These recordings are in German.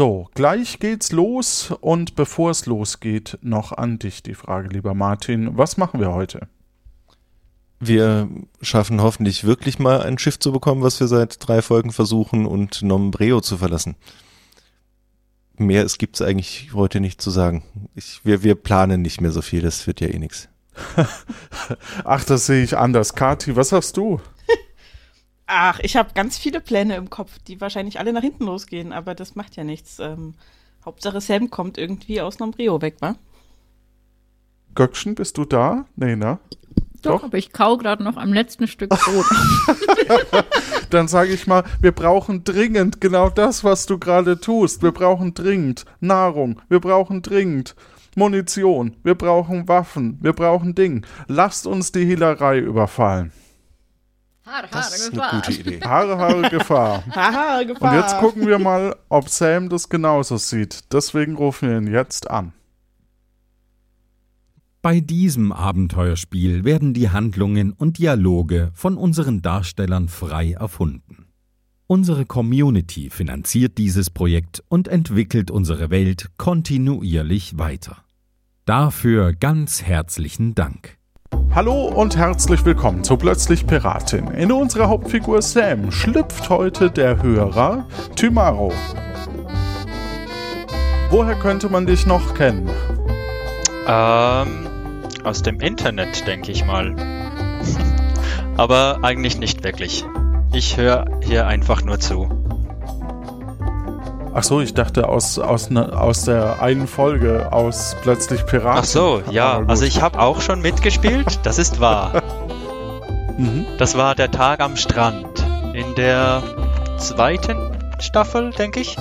So, gleich geht's los und bevor es losgeht, noch an dich die Frage, lieber Martin. Was machen wir heute? Wir schaffen hoffentlich wirklich mal ein Schiff zu bekommen, was wir seit drei Folgen versuchen und Nombreo zu verlassen. Mehr es gibt's eigentlich heute nicht zu sagen. Ich, wir, wir planen nicht mehr so viel, das wird ja eh nix. Ach, das sehe ich anders. Kati, was hast du? Ach, ich habe ganz viele Pläne im Kopf, die wahrscheinlich alle nach hinten losgehen, aber das macht ja nichts. Ähm, Hauptsache Sam kommt irgendwie aus Nombreo weg, wa? Göckchen, bist du da? Nee, ne? Doch, Doch. aber ich kau gerade noch am letzten Stück Brot. Dann sage ich mal, wir brauchen dringend genau das, was du gerade tust. Wir brauchen dringend Nahrung. Wir brauchen dringend Munition. Wir brauchen Waffen. Wir brauchen Ding. Lasst uns die Hehlerei überfallen. Haare, Haare, das ist Gefahr. eine gute Idee. Haare, Haare, Gefahr. Haare, Gefahr. Und jetzt gucken wir mal, ob Sam das genauso sieht. Deswegen rufen wir ihn jetzt an. Bei diesem Abenteuerspiel werden die Handlungen und Dialoge von unseren Darstellern frei erfunden. Unsere Community finanziert dieses Projekt und entwickelt unsere Welt kontinuierlich weiter. Dafür ganz herzlichen Dank. Hallo und herzlich willkommen zu Plötzlich Piratin. In unserer Hauptfigur Sam schlüpft heute der Hörer Tymaro. Woher könnte man dich noch kennen? Ähm, aus dem Internet, denke ich mal. Aber eigentlich nicht wirklich. Ich höre hier einfach nur zu. Ach so, ich dachte aus, aus, ne, aus der einen Folge, aus plötzlich Piraten. Ach so, ja. Also ich habe auch schon mitgespielt, das ist wahr. mhm. Das war der Tag am Strand. In der zweiten Staffel, denke ich.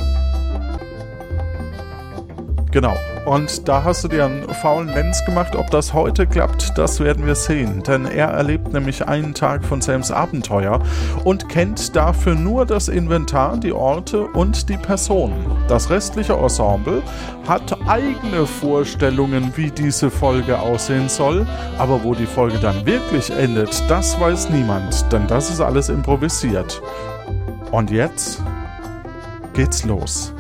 Genau. Und da hast du dir einen faulen Lenz gemacht. Ob das heute klappt, das werden wir sehen. Denn er erlebt nämlich einen Tag von Sams Abenteuer und kennt dafür nur das Inventar, die Orte und die Personen. Das restliche Ensemble hat eigene Vorstellungen, wie diese Folge aussehen soll. Aber wo die Folge dann wirklich endet, das weiß niemand. Denn das ist alles improvisiert. Und jetzt geht's los.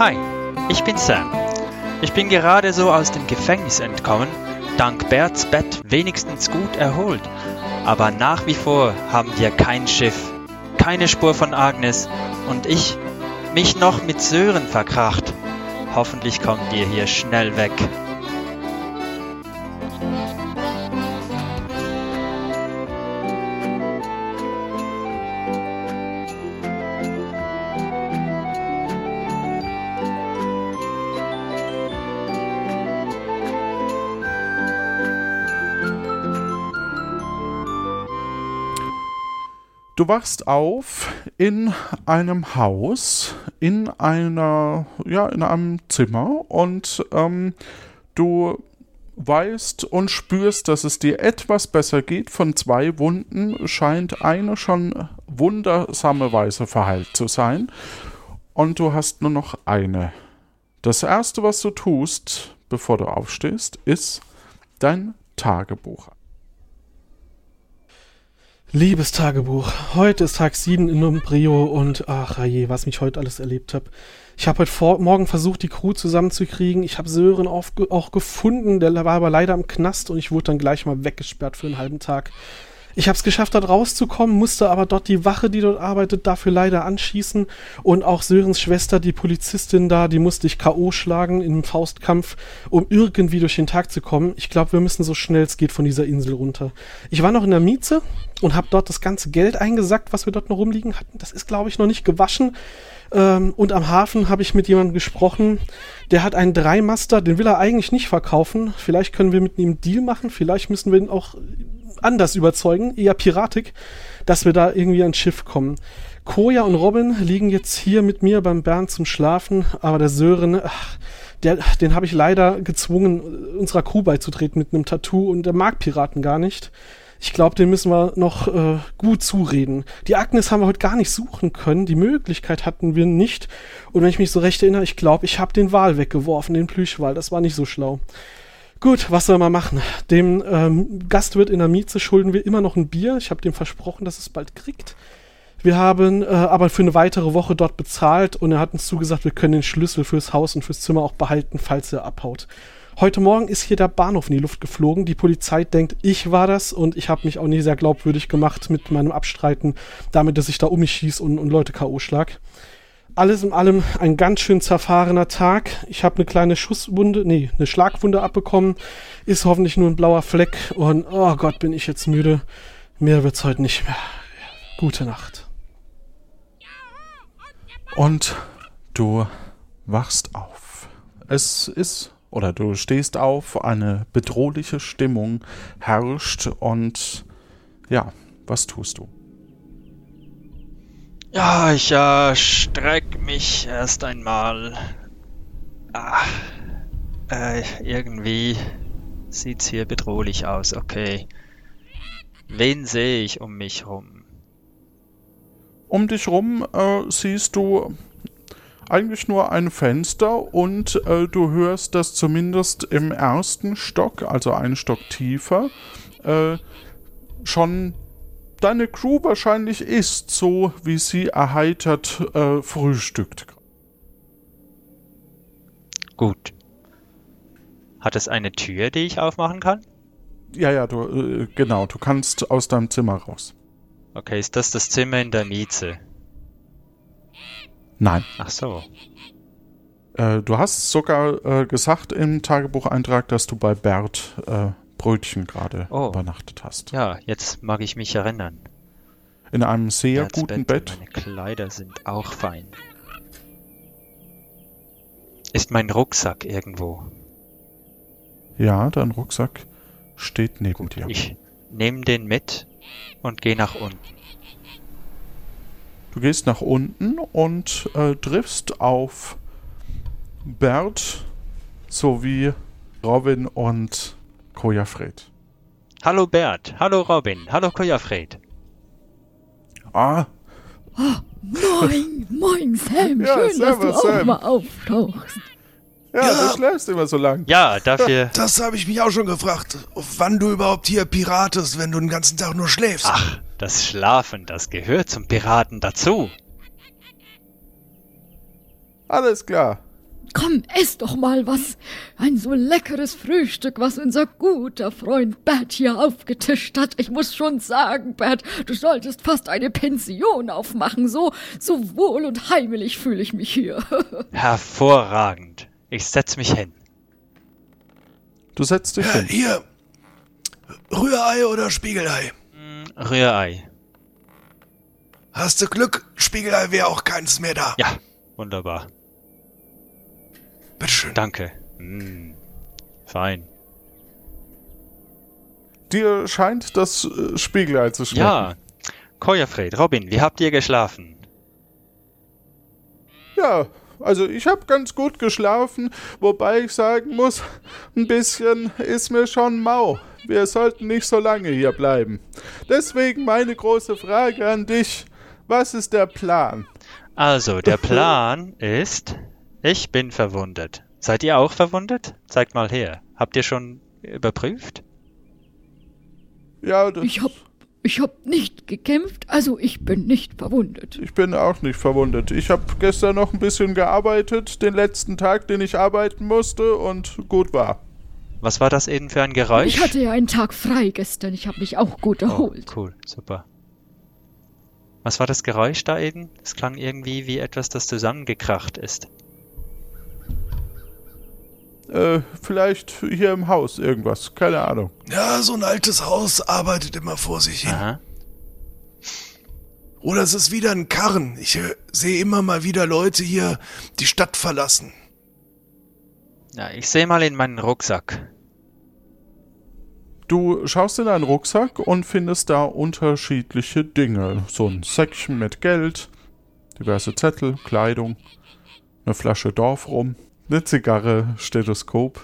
Hi, ich bin Sam. Ich bin gerade so aus dem Gefängnis entkommen, dank Berts Bett wenigstens gut erholt. Aber nach wie vor haben wir kein Schiff, keine Spur von Agnes und ich mich noch mit Sören verkracht. Hoffentlich kommt ihr hier schnell weg. Du wachst auf in einem Haus, in einer, ja, in einem Zimmer und ähm, du weißt und spürst, dass es dir etwas besser geht. Von zwei Wunden scheint eine schon wundersame Weise verheilt zu sein. Und du hast nur noch eine. Das erste, was du tust, bevor du aufstehst, ist dein Tagebuch Liebes Tagebuch, heute ist Tag 7 in Umbrio und ach je, was mich heute alles erlebt habe. Ich habe heute vor, morgen versucht, die Crew zusammenzukriegen. Ich habe Sören auf, auch gefunden, der war aber leider im Knast und ich wurde dann gleich mal weggesperrt für einen halben Tag. Ich habe es geschafft, dort rauszukommen, musste aber dort die Wache, die dort arbeitet, dafür leider anschießen. Und auch Sörens Schwester, die Polizistin da, die musste ich K.O. schlagen im Faustkampf, um irgendwie durch den Tag zu kommen. Ich glaube, wir müssen so schnell es geht von dieser Insel runter. Ich war noch in der Mieze und habe dort das ganze Geld eingesackt, was wir dort noch rumliegen hatten. Das ist, glaube ich, noch nicht gewaschen. Ähm, und am Hafen habe ich mit jemandem gesprochen, der hat einen Dreimaster, den will er eigentlich nicht verkaufen. Vielleicht können wir mit ihm einen Deal machen, vielleicht müssen wir ihn auch anders überzeugen, eher piratig, dass wir da irgendwie ans Schiff kommen. Koja und Robin liegen jetzt hier mit mir beim Bernd zum Schlafen, aber der Sören, ach, der, den habe ich leider gezwungen, unserer Crew beizutreten mit einem Tattoo und der mag Piraten gar nicht. Ich glaube, den müssen wir noch äh, gut zureden. Die Agnes haben wir heute gar nicht suchen können. Die Möglichkeit hatten wir nicht. Und wenn ich mich so recht erinnere, ich glaube, ich habe den Wal weggeworfen, den Plüschwal. Das war nicht so schlau. Gut, was soll man machen? Dem ähm, Gastwirt in der Mieze schulden wir immer noch ein Bier. Ich habe dem versprochen, dass es bald kriegt. Wir haben äh, aber für eine weitere Woche dort bezahlt und er hat uns zugesagt, wir können den Schlüssel fürs Haus und fürs Zimmer auch behalten, falls er abhaut. Heute Morgen ist hier der Bahnhof in die Luft geflogen. Die Polizei denkt, ich war das und ich habe mich auch nie sehr glaubwürdig gemacht mit meinem Abstreiten, damit, dass ich da um mich schieß und, und Leute K.O. schlag. Alles in allem ein ganz schön zerfahrener Tag. Ich habe eine kleine Schusswunde, nee, eine Schlagwunde abbekommen. Ist hoffentlich nur ein blauer Fleck und oh Gott, bin ich jetzt müde. Mehr wird's heute nicht mehr. Gute Nacht. Und du wachst auf. Es ist oder du stehst auf, eine bedrohliche Stimmung herrscht und ja, was tust du? Ja, ich äh, streck mich erst einmal. Ah, äh, irgendwie sieht's hier bedrohlich aus, okay. Wen sehe ich um mich rum? Um dich rum äh, siehst du eigentlich nur ein Fenster und äh, du hörst, dass zumindest im ersten Stock, also einen Stock tiefer, äh, schon deine Crew wahrscheinlich ist, so wie sie erheitert äh, frühstückt. Gut. Hat es eine Tür, die ich aufmachen kann? Ja, ja, du, äh, genau, du kannst aus deinem Zimmer raus. Okay, ist das das Zimmer in der Mieze? Nein. Ach so. Äh, du hast sogar äh, gesagt im Tagebucheintrag, dass du bei Bert äh, Brötchen gerade Oh. übernachtet hast. Ja, jetzt mag ich mich erinnern. In einem sehr Berts guten Bett Bett. Meine Kleider sind auch fein. Ist mein Rucksack irgendwo? Ja, dein Rucksack steht neben dir. Ich nehme den mit und gehe nach unten. Du gehst nach unten und äh, triffst auf Bert sowie Robin und Koja Fred. Hallo Bert, hallo Robin, hallo Kojafred. Ah, Moin, moin Sam, Ja, schön, dass du servus, auch Sam. mal auftauchst. Ja, Ja. du schläfst immer so lang. Ja, dafür. Das habe ich mich auch schon gefragt. Wann du überhaupt hier piratest, wenn du den ganzen Tag nur schläfst. Ach, das Schlafen, das gehört zum Piraten dazu. Alles klar. Komm, ess doch mal was. Ein so leckeres Frühstück, was unser guter Freund Bert hier aufgetischt hat. Ich muss schon sagen, Bert, du solltest fast eine Pension aufmachen. So, so wohl und heimelig fühle ich mich hier. Hervorragend. Ich setz mich hin. Du setzt dich hin. hier. Rührei oder Spiegelei? Hm, Rührei. Hast du Glück? Spiegelei wäre auch keins mehr da. Ja, wunderbar. Bitteschön. Danke. Hm, fein. Dir scheint das äh, Spiegelei zu schmecken. Ja. Kojafred, Robin, wie habt ihr geschlafen? Ja, also ich habe ganz gut geschlafen, wobei ich sagen muss, ein bisschen ist mir schon mau. Wir sollten nicht so lange hier bleiben. Deswegen meine große Frage an dich. Was ist der Plan? Also, der Plan ist, ich bin verwundet. Seid ihr auch verwundet? Zeigt mal her. Habt ihr schon überprüft? Ja, das, Ich hab, ich hab nicht gekämpft, also ich bin nicht verwundet. ich bin auch nicht verwundet. Ich habe gestern noch ein bisschen gearbeitet, den letzten Tag, den ich arbeiten musste und gut war. Was war das eben für ein Geräusch? Ich hatte ja einen Tag frei gestern, ich habe mich auch gut oh, erholt. cool, super. Was war das Geräusch da eben? Es klang irgendwie wie etwas, das zusammengekracht ist. Äh, vielleicht hier im Haus irgendwas, keine Ahnung. Ja, so ein altes Haus arbeitet immer vor sich hin. Aha. Oder es ist wieder ein Karren. Ich äh, sehe immer mal wieder Leute hier die Stadt verlassen. Ja, ich sehe mal in meinen Rucksack. Du schaust in deinen Rucksack und findest da unterschiedliche Dinge. So ein Säckchen mit Geld, diverse Zettel, Kleidung, eine Flasche Dorfrum, eine Zigarre, Stethoskop.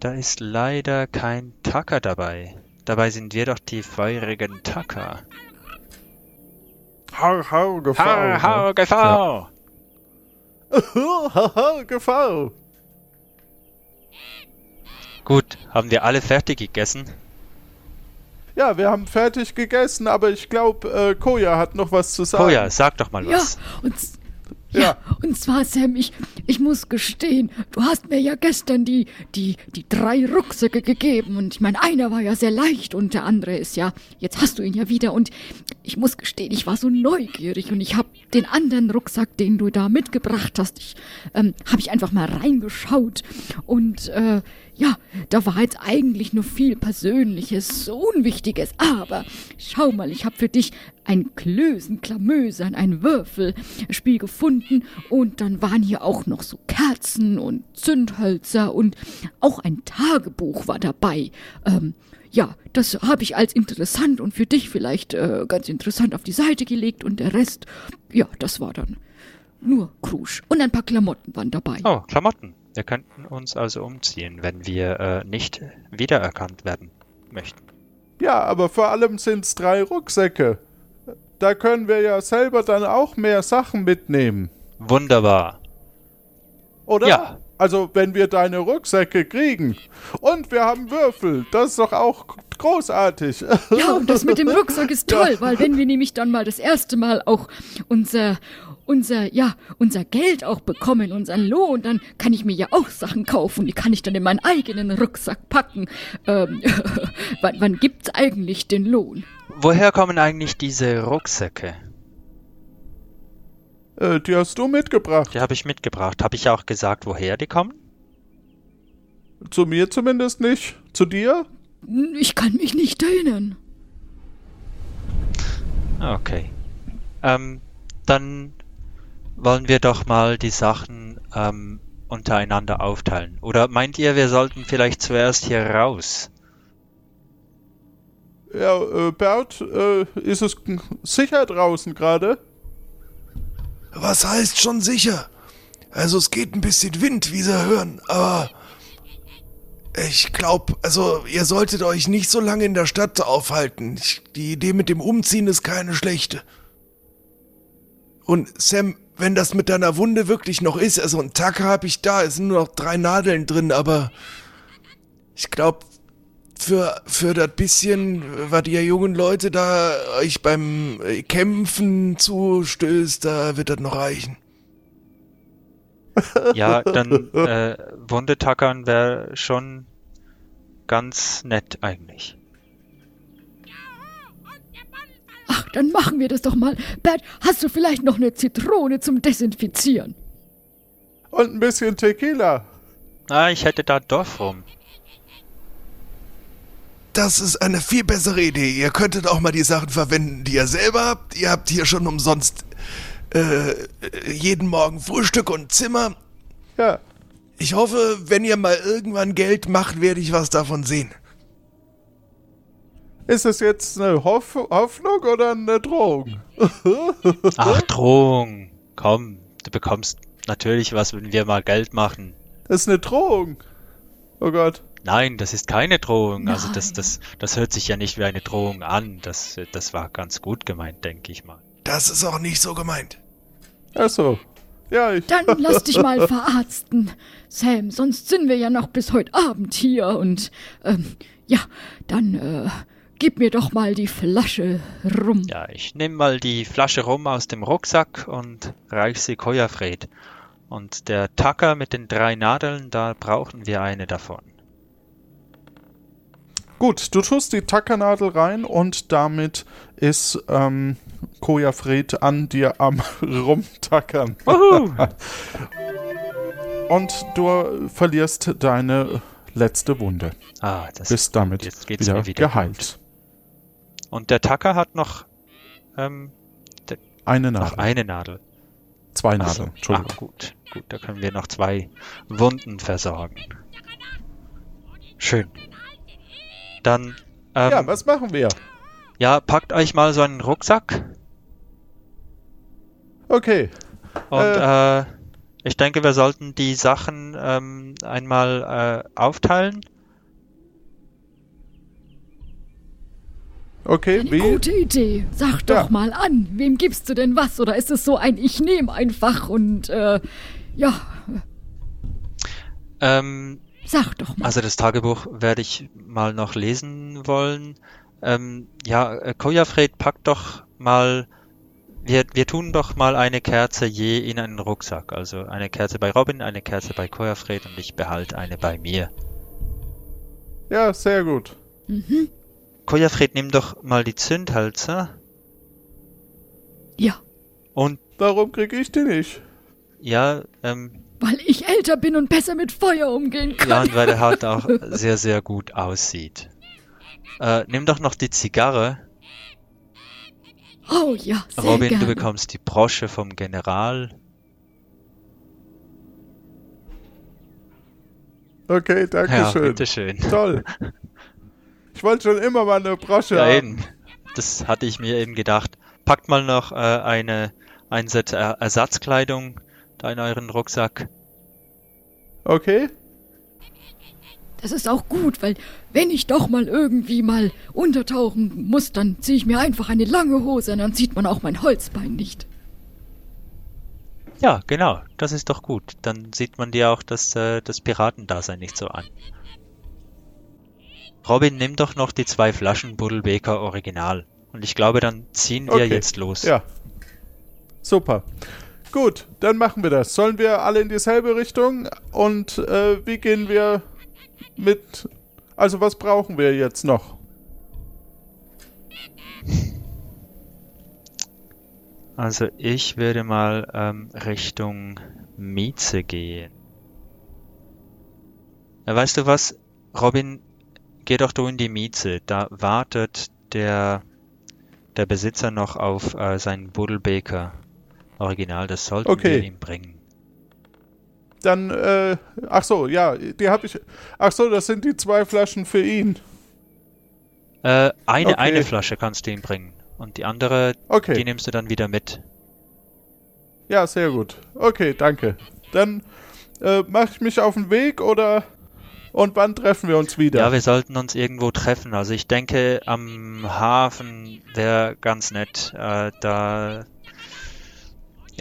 Da ist leider kein Tacker dabei. Dabei sind wir doch die feurigen Tacker. Har, har, Gefahr. Har, har, Gefahr! har, har, Gefahr. Gut, haben wir alle fertig gegessen? Ja, wir haben fertig gegessen, aber ich glaube, äh, Koja hat noch was zu sagen. Koja, sag doch mal Ja, was. und, ja, und zwar, Sam, ich, ich muss gestehen, du hast mir ja gestern die, die, die drei Rucksäcke gegeben. Und ich meine, einer war ja sehr leicht und der andere ist ja, jetzt hast du ihn ja wieder. Und ich muss gestehen, ich war so neugierig und ich habe den anderen Rucksack, den du da mitgebracht hast, ich, ähm, habe ich einfach mal reingeschaut. Und äh, ja, da war jetzt eigentlich nur viel Persönliches, Unwichtiges. Aber schau mal, ich habe für dich ein Klösen, Klamösern, ein Würfelspiel gefunden. Und dann waren hier auch noch so Kerzen und Zündhölzer und auch ein Tagebuch war dabei. Ähm, ja, das habe ich als interessant und für dich vielleicht äh, ganz interessant auf die Seite gelegt und der Rest, ja, das war dann nur Krusch. Und ein paar Klamotten waren dabei. Oh, Klamotten. Wir könnten uns also umziehen, wenn wir äh, nicht wiedererkannt werden möchten. Ja, aber vor allem sind's drei Rucksäcke. Da können wir ja selber dann auch mehr Sachen mitnehmen, Wunderbar. oder? Ja. Also, wenn wir deine Rucksäcke kriegen. Und wir haben Würfel. Das ist doch auch großartig. Ja, und das mit dem Rucksack ist toll, weil wenn wir nämlich dann mal das erste Mal auch unser, unser, ja, unser Geld auch bekommen, unseren Lohn, dann kann ich mir ja auch Sachen kaufen. Die kann ich dann in meinen eigenen Rucksack packen. Ähm, wann, wann gibt's eigentlich den Lohn? Woher kommen eigentlich diese Rucksäcke? Äh, die hast du mitgebracht. Die habe ich mitgebracht. Habe ich auch gesagt, woher die kommen? Zu mir zumindest nicht. Zu dir? Ich kann mich nicht erinnern. Okay. Ähm, dann wollen wir doch mal die Sachen ähm, untereinander aufteilen. Oder meint ihr, wir sollten vielleicht zuerst hier raus? Ja, äh, Bert, äh, ist es sicher draußen gerade? Was heißt schon sicher? Also es geht ein bisschen Wind, wie Sie hören, aber ich glaube, also ihr solltet euch nicht so lange in der Stadt aufhalten. Ich, die Idee mit dem Umziehen ist keine schlechte. Und Sam, wenn das mit deiner Wunde wirklich noch ist, also ein Tacker habe ich da, es sind nur noch drei Nadeln drin, aber ich glaube, für, für das bisschen, was ihr jungen Leute da euch beim Kämpfen zustößt, da wird das noch reichen. Ja, dann äh, Wunde tackern wäre schon ganz nett eigentlich. Ach, dann machen wir das doch mal. Bert, hast du vielleicht noch eine Zitrone zum Desinfizieren? Und ein bisschen Tequila. Ah, ich hätte da Dorf rum. Das ist eine viel bessere Idee. Ihr könntet auch mal die Sachen verwenden, die ihr selber habt. Ihr habt hier schon umsonst äh, jeden Morgen Frühstück und Zimmer. Ja. Ich hoffe, wenn ihr mal irgendwann Geld macht, werde ich was davon sehen. Ist es jetzt eine Hoff Hoffnung oder eine Drohung? Ach, Drohung. Komm, du bekommst natürlich was, wenn wir mal Geld machen. Das ist eine Drohung. Oh Gott. Nein, das ist keine Drohung. Also das, Nein. das, das hört sich ja nicht wie eine Drohung an. Das, das war ganz gut gemeint, denke ich mal. Das ist auch nicht so gemeint. Ach so. Ja, ich. Dann lass dich mal verarzten, Sam, sonst sind wir ja noch bis heute Abend hier und ähm, ja, dann äh, gib mir doch mal die Flasche rum. Ja, ich nehme mal die Flasche rum aus dem Rucksack und reich sie Kojafred. Und der Tacker mit den drei Nadeln, da brauchen wir eine davon. Gut, du tust die Tackernadel rein und damit ist ähm, Koja Fred an dir am Rumtackern. und du verlierst deine letzte Wunde. Ah, das Bist damit jetzt geht's wieder, wieder geheilt. Und der Tacker hat noch, ähm, Eine noch Nadel. eine Nadel. Zwei Ach so. Nadeln. Entschuldigung. Ah, gut, gut, da können wir noch zwei Wunden versorgen. Schön. Dann, ähm, ja, was machen wir? ja, packt euch mal so einen Rucksack Okay. und äh, ich denke, wir sollten die Sachen ähm, einmal äh, aufteilen. Okay, Eine wie? gute Idee. Sag doch Ja. mal an, wem gibst du denn was? Oder ist es so ein Ich nehme einfach und äh, ja, Ähm, Sag doch mal. Also das Tagebuch werde ich mal noch lesen wollen. Ähm, ja, äh, Kojafred, pack doch mal, wir, wir tun doch mal eine Kerze je in einen Rucksack. Also eine Kerze bei Robin, eine Kerze bei Kojafred und ich behalte eine bei mir. Ja, sehr gut. Mhm. Kojafred, nimm doch mal die Zündhölzer Ja, und Warum krieg ich die nicht? ja, ähm, weil ich älter bin und besser mit Feuer umgehen kann. ja, und weil er halt auch sehr, sehr gut aussieht. Äh, nimm doch noch die Zigarre. Oh ja, sehr Robin, gerne. du bekommst die Brosche vom General. Okay, danke Ja, schön. bitteschön. Toll. Ich wollte schon immer mal eine Brosche Ja, haben. eben. Das hatte ich mir eben gedacht. Packt mal noch äh, eine, ein Set äh, Ersatzkleidung da in euren Rucksack. Okay? Das ist auch gut, weil wenn ich doch mal irgendwie mal untertauchen muss, dann ziehe ich mir einfach eine lange Hose und dann sieht man auch mein Holzbein nicht. Ja, genau. Das ist doch gut. Dann sieht man dir auch das, äh, das Piratendasein nicht so an. Robin, nimm doch noch die zwei Flaschen Buddelbeker Original. Und ich glaube, dann ziehen wir Okay. jetzt los. Ja. Super. Gut, dann machen wir das. Sollen wir alle in dieselbe Richtung? Und äh, wie gehen wir mit. Also, was brauchen wir jetzt noch? Also ich würde mal ähm, Richtung Mieze gehen. Ja, weißt du was, Robin, geh doch du in die Mieze. Da wartet der, der Besitzer noch auf äh, seinen Buddelbeker Original. Das sollten Okay. wir ihm bringen. Dann, äh, ach so, ja, die habe ich. Ach so, das sind die zwei Flaschen für ihn. Äh, eine, Okay. eine Flasche kannst du ihm bringen. Und die andere, die Okay, nimmst du dann wieder mit. ja, sehr gut. Okay, danke. Dann äh, mache ich mich auf den Weg oder. Und wann treffen wir uns wieder? Ja, wir sollten uns irgendwo treffen. Also ich denke, am Hafen wäre ganz nett. Äh, da.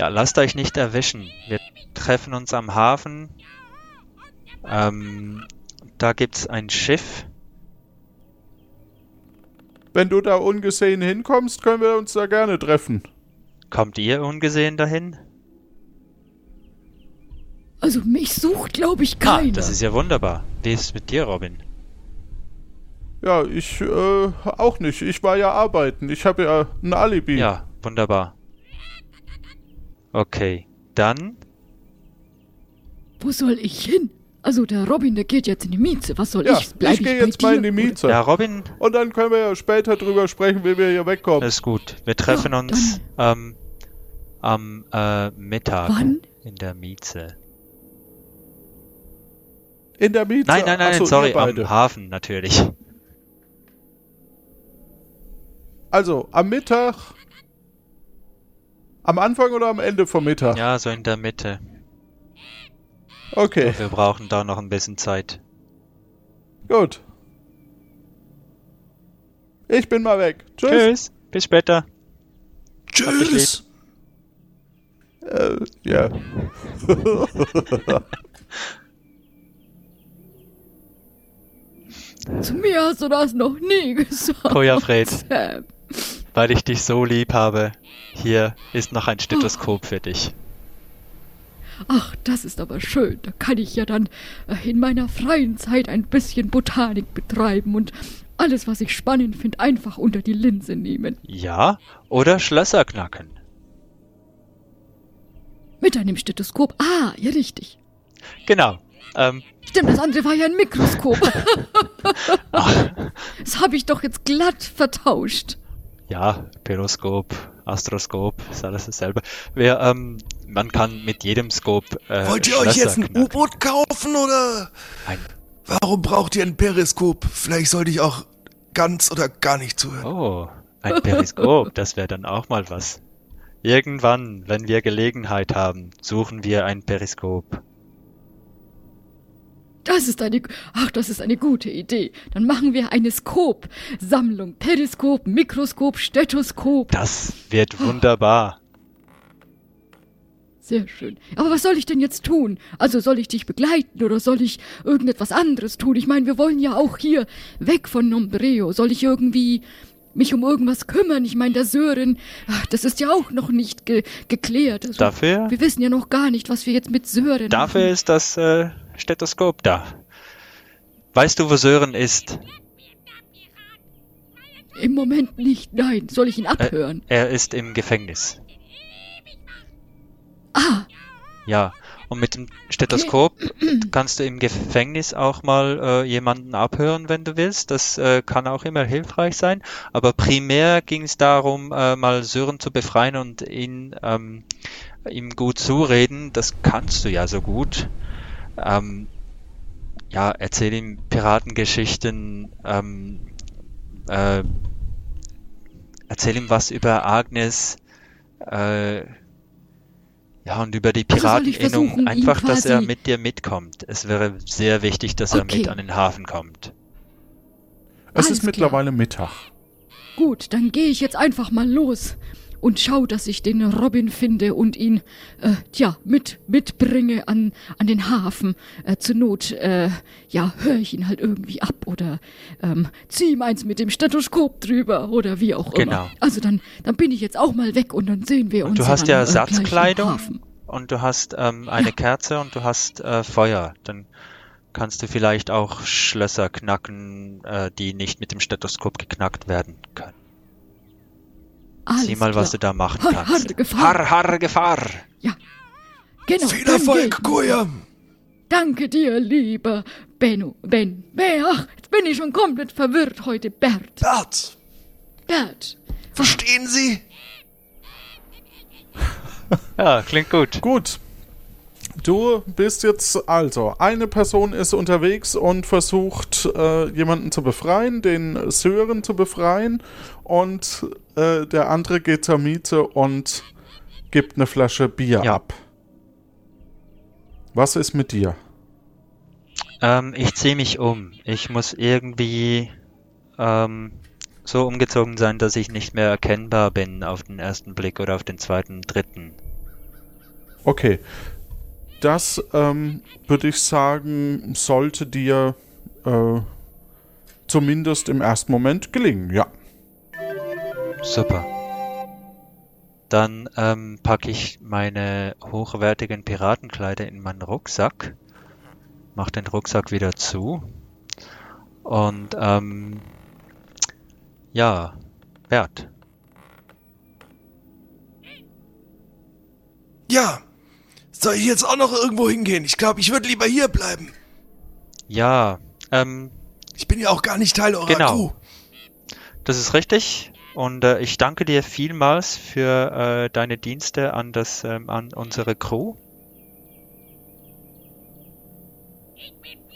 Ja, lasst euch nicht erwischen. Wir treffen uns am Hafen. Ähm, da gibt's ein Schiff. Wenn du da ungesehen hinkommst, können wir uns da gerne treffen. Kommt ihr ungesehen dahin? Also mich sucht, glaube ich, Ah, keiner. das ist ja wunderbar. Wie ist es mit dir, Robin? Ja, ich äh, auch nicht. Ich war ja arbeiten. Ich habe ja ein Alibi. Ja, wunderbar. Okay, dann Wo soll ich hin? Also der Robin, der geht jetzt in die Mieze. Was soll Ja, ich? Bleib ich gehe jetzt mal in die dir? Mieze. ja, Robin, Und dann können wir ja später drüber sprechen, wie wir hier wegkommen. ist gut. Wir treffen Ja, uns ähm, am äh, Mittag Wann? in der Mieze. In der Mieze. Nein, nein, nein, so, sorry, am Hafen natürlich. Also, am Mittag. Am Anfang oder am Ende vom Mittag? Ja, so in der Mitte. Okay, Wir brauchen da noch ein bisschen Zeit. gut. Ich bin mal weg. Tschüss. Tschüss, bis später. Tschüss. Äh, ja. Zu mir hast du das noch nie gesagt. Kojafred, Sam. Weil ich dich so lieb habe, hier ist noch ein Stethoskop für dich. Ach, das ist aber schön. Da kann ich ja dann äh, in meiner freien Zeit ein bisschen Botanik betreiben und alles, was ich spannend finde, einfach unter die Linse nehmen. Ja, oder Schlösser knacken. Mit einem Stethoskop. Ah, ja, richtig. Genau. Ähm, Stimmt, das andere war ja ein Mikroskop. Das habe ich doch jetzt glatt vertauscht. Ja, Periskop, Astroskop, ist alles dasselbe. Wir, ähm, man kann mit jedem Skop äh, Wollt ihr euch jetzt ein. U-Boot kaufen oder? Ein- Warum braucht ihr ein Periskop? Vielleicht sollte ich auch ganz oder gar nicht zuhören. Oh, ein Periskop, das wäre dann auch mal was. Irgendwann, wenn wir Gelegenheit haben, suchen wir ein Periskop. Das ist eine, ach, das ist eine gute Idee. Dann machen wir eine Skop. Sammlung, Periskop, Mikroskop, Stethoskop. Das wird wunderbar. Sehr schön. Aber was soll ich denn jetzt tun? Also soll ich dich begleiten oder soll ich irgendetwas anderes tun? Ich meine, wir wollen ja auch hier weg von Nombreo. Soll ich irgendwie mich um irgendwas kümmern? Ich meine, der Sören, ach, das ist ja auch noch nicht ge geklärt. Also, Dafür, Wir wissen ja noch gar nicht, was wir jetzt mit Sören dafür machen. ist das äh, Stethoskop da. Weißt du, wo Sören ist? Im Moment nicht, nein. Soll ich ihn Äh, abhören? er ist im Gefängnis. ah, Ja. Und mit dem Stethoskop kannst du im Gefängnis auch mal äh, jemanden abhören, wenn du willst. Das äh, kann auch immer hilfreich sein. Aber primär ging es darum, äh, mal Sören zu befreien und ihn ähm, ihm gut zureden. Das kannst du ja so gut. Ähm, ja, erzähl ihm Piratengeschichten. Ähm, äh, erzähl ihm was über Agnes. Äh, ja, und über die Also Pirateninnung. ihn Einfach, dass er mit dir mitkommt. Es wäre sehr wichtig, dass er Okay. mit an den Hafen kommt. Es Alles ist mittlerweile Mittag. gut, dann gehe ich jetzt einfach mal los und schau, dass ich den Robin finde und ihn, äh, tja, mit, mitbringe an, an den Hafen. Äh, zur Not, äh, ja, höre ich ihn halt irgendwie ab oder ähm, zieh ihm eins mit dem Stethoskop drüber oder wie auch Genau. immer. Also dann, dann bin ich jetzt auch mal weg und dann sehen wir Und uns du hast dann, ja Ersatzkleidung und du hast ähm, eine Ja. Kerze und du hast äh, Feuer. Dann kannst du vielleicht auch Schlösser knacken, äh, die nicht mit dem Stethoskop geknackt werden können. Alles Sieh mal, was du klar. da machen Har, kannst. har, Gefahr. Har, har, Gefahr! Genau, Viel dann Erfolg, geh- Goya. Danke dir, lieber Benno. Ben. Ben, ach, jetzt bin ich schon komplett verwirrt heute. Bert. Bert, Bert. verstehen Sie? Ja, klingt gut. Gut. Du bist jetzt also, eine Person ist unterwegs und versucht, äh, jemanden zu befreien, den Sören zu befreien, und äh, der andere geht zur Miete und gibt eine Flasche Bier Ja. ab. Was ist mit dir? Ähm, ich ziehe mich um. Ich muss irgendwie ähm, so umgezogen sein, dass ich nicht mehr erkennbar bin auf den ersten Blick oder auf den zweiten, dritten. Okay. Das ähm, würde ich sagen, sollte dir äh, zumindest im ersten Moment gelingen, ja. Super. Dann ähm, packe ich meine hochwertigen Piratenkleider in meinen Rucksack, mach den Rucksack wieder zu und ähm, ja, Bert, Ja. Soll ich jetzt auch noch irgendwo hingehen? Ich glaube, ich würde lieber hier bleiben. ja, ähm, Ich bin ja auch gar nicht Teil eurer Genau. Crew. Das ist richtig. Und äh, ich danke dir vielmals für äh, deine Dienste an das ähm, an unsere Crew.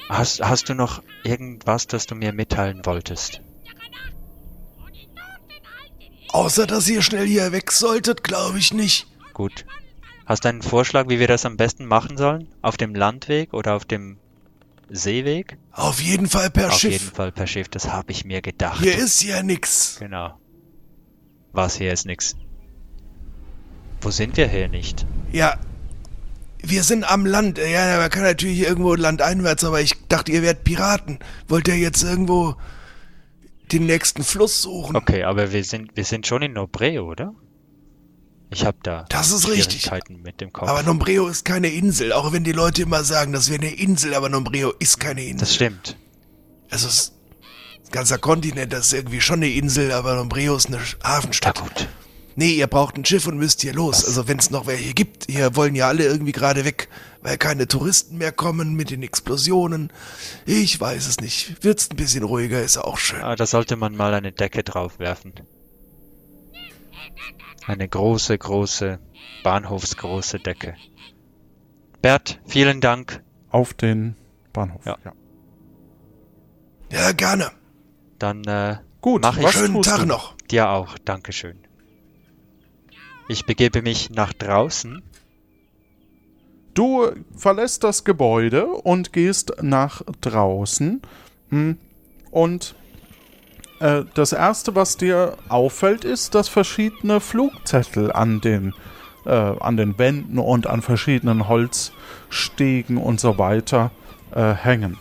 Hast, hast du noch irgendwas, das du mir mitteilen wolltest? Außer, dass ihr schnell hier weg solltet, glaube ich nicht. Gut. Hast du einen Vorschlag, wie wir das am besten machen sollen? Auf dem Landweg oder auf dem Seeweg? Auf jeden Fall per auf Schiff. jeden Fall per Schiff, das habe ich mir gedacht. Hier ist ja nix. Genau. Was hier ist nix. Wo sind wir hier nicht? Ja. Wir sind am Land. Ja, man kann natürlich irgendwo landeinwärts, aber ich dachte, ihr wärt Piraten. Wollt ihr jetzt irgendwo den nächsten Fluss suchen? Okay, aber wir sind, wir sind schon in Nobreo, oder? Ich habe da Das ist richtig. Mit dem Kopf. Aber Nombreo ist keine Insel, auch wenn die Leute immer sagen, das wäre eine Insel, aber Nombreo ist keine Insel. das stimmt. Also es ist ganzer Kontinent, das ist irgendwie schon eine Insel, aber Nombreo ist eine Na Hafenstadt. gut. Nee, ihr braucht ein Schiff und müsst hier los. Was? Also wenn es noch welche gibt, hier wollen ja alle irgendwie gerade weg, weil keine Touristen mehr kommen mit den Explosionen. Ich weiß es nicht. Wird's ein bisschen ruhiger, ist auch schön. Ah, da sollte man mal eine Decke drauf werfen. Eine große, große, bahnhofsgroße Decke. Bert, vielen Dank. Auf den Bahnhof. Ja. Ja, gerne. Dann äh, Gut, Mach ich. Schönen Tag du? noch. dir auch. Dankeschön. Ich begebe mich nach draußen. Du verlässt das Gebäude und gehst nach draußen. Hm, Und äh, das Erste, was dir auffällt, ist, dass verschiedene Flugzettel an den äh, an den Wänden und an verschiedenen Holzstegen und so weiter äh, hängen.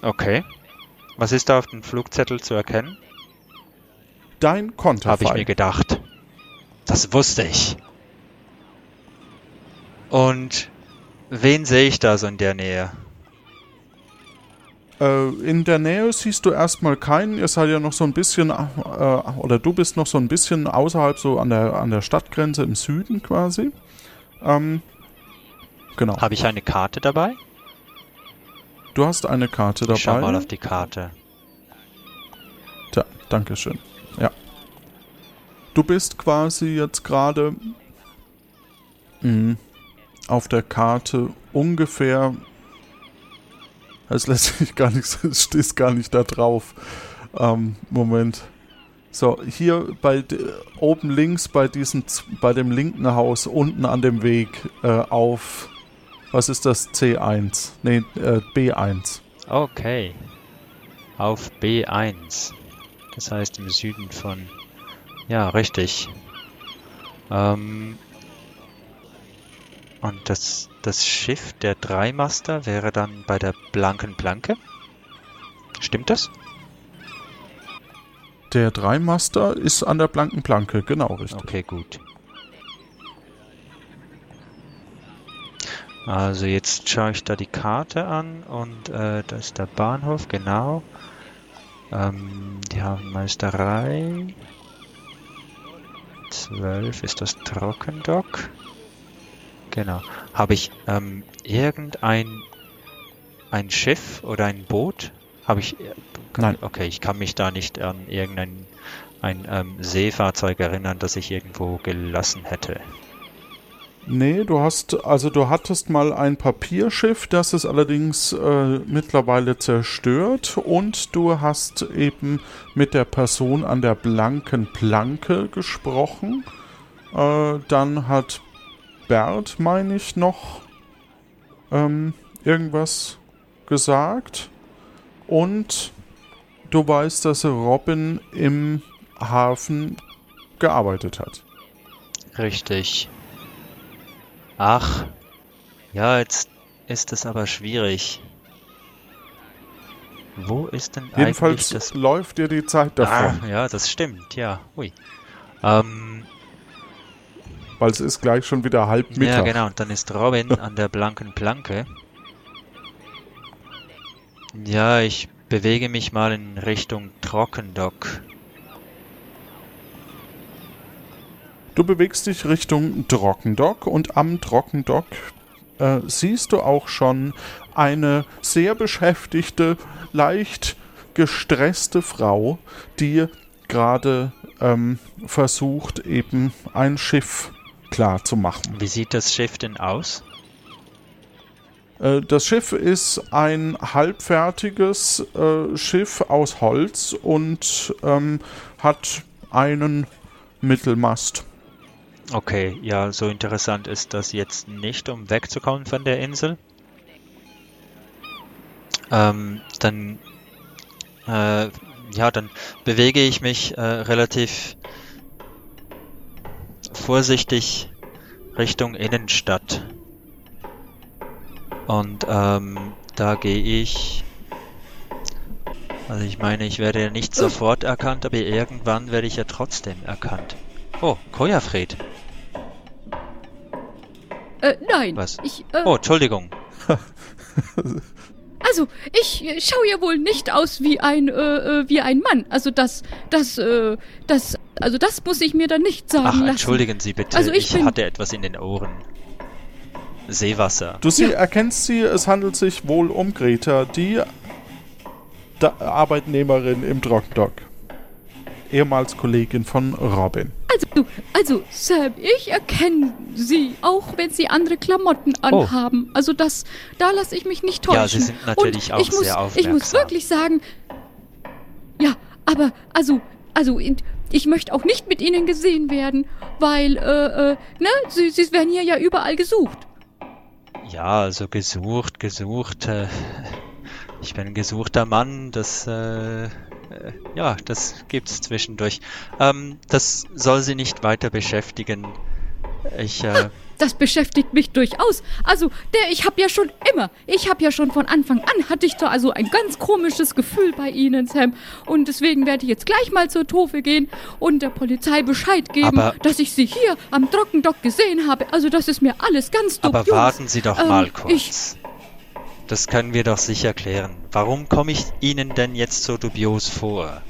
Okay. Was ist da auf dem Flugzettel zu erkennen? Dein Konterfei. Habe ich mir gedacht. Das wusste ich. Und wen sehe ich da so in der Nähe? Äh, in der Nähe siehst du erstmal keinen. Ihr seid ja noch so ein bisschen, äh, oder du bist noch so ein bisschen außerhalb, so an der, an der Stadtgrenze im Süden quasi. Ähm, genau. Habe ich eine Karte dabei? Du hast eine Karte dabei. Ich schau mal auf die Karte. Tja, Dankeschön. Ja. Du bist quasi jetzt gerade mh, auf der Karte ungefähr. Es lässt sich gar nicht, es steht gar nicht da drauf. Ähm, Moment. So, hier bei oben links bei diesem bei dem linken Haus unten an dem Weg äh, auf was ist das C1? Nee, äh, B1. Okay. Auf B1. Das heißt im Süden von... Ja, richtig. Ähm... Und das, das Schiff, der Dreimaster, wäre dann bei der blanken Planke? Stimmt das? Der Dreimaster ist an der blanken Planke, genau richtig. Okay, gut. Also jetzt schaue ich da die Karte an und äh, da ist der Bahnhof, genau. Ähm, die Hafenmeisterei. 12 ist das Trockendock. Genau. Habe ich ähm, irgendein ein Schiff oder ein Boot? Habe ich... äh, Nein. Okay, ich kann mich da nicht an irgendein ein ähm, Seefahrzeug erinnern, das ich irgendwo gelassen hätte. Nee, du hast, also du hattest mal ein Papierschiff, das ist allerdings äh, mittlerweile zerstört und du hast eben mit der Person an der blanken Planke gesprochen. Äh, dann hat Bert, meine ich, noch ähm, irgendwas gesagt. Und du weißt, dass Robin im Hafen gearbeitet hat. Richtig. Ach, ja, jetzt ist es aber schwierig. Wo ist denn Jedenfalls eigentlich das... läuft dir die Zeit davon. Ah, ja, das stimmt, ja. Ui. Ähm, Weil es ist gleich schon wieder halb ja, Mittag. genau, und dann ist Robin an der blanken Planke. Ja, ich bewege mich mal in Richtung Trockendock. Du bewegst dich Richtung Trockendock und am Trockendock äh, siehst du auch schon eine sehr beschäftigte, leicht gestresste Frau, die gerade ähm, versucht, eben ein Schiff klar zu machen. Wie sieht das Schiff denn aus? Äh, das Schiff ist ein halbfertiges äh, Schiff aus Holz und ähm, hat einen Mittelmast. Okay, ja, so interessant ist das jetzt nicht, um wegzukommen von der Insel. Ähm, dann, äh, ja, dann bewege ich mich äh, relativ vorsichtig Richtung Innenstadt. Und ähm, da gehe ich. Also ich meine, ich werde ja nicht sofort erkannt, aber irgendwann werde ich ja trotzdem erkannt. Oh, Kojafred. Äh, nein. Was? Ich, äh, Oh, Entschuldigung. Also, ich äh, schaue ja wohl nicht aus wie ein, äh, äh, wie ein Mann. Also das, das, äh, das, also das muss ich mir dann nicht sagen Ach, lassen. entschuldigen Sie bitte. Also ich ich hatte etwas in den Ohren. Seewasser. Du sie, Ja. erkennst sie, es handelt sich wohl um Greta, die da Arbeitnehmerin im Trockendock. Ehemals Kollegin von Robin. Also, also, Sam, ich erkenne sie, auch wenn sie andere Klamotten Oh. anhaben. Also das, da lasse ich mich nicht täuschen. Ja, Sie sind natürlich Und auch ich muss, sehr Ich muss aufmerksam. wirklich sagen, ja, aber, also, also, ich möchte auch nicht mit Ihnen gesehen werden, weil, äh, äh, ne, Sie, Sie werden hier ja überall gesucht. Ja, also gesucht, gesucht. Äh, ich bin ein gesuchter Mann, das, äh, äh, ja, das gibt's zwischendurch. Ähm, das soll Sie nicht weiter beschäftigen. Ich, äh, Das beschäftigt mich durchaus. Also, der, ich habe ja schon immer, ich habe ja schon von Anfang an, hatte ich da also ein ganz komisches Gefühl bei Ihnen, Sam. Und deswegen werde ich jetzt gleich mal zur Tofe gehen und der Polizei Bescheid geben, Aber- dass ich Sie hier am Trockendock gesehen habe. Also, das ist mir alles ganz dubios. aber warten Sie doch Ähm, mal Ich, kurz. Das können wir doch sicher klären. Warum komme ich Ihnen denn jetzt so dubios vor?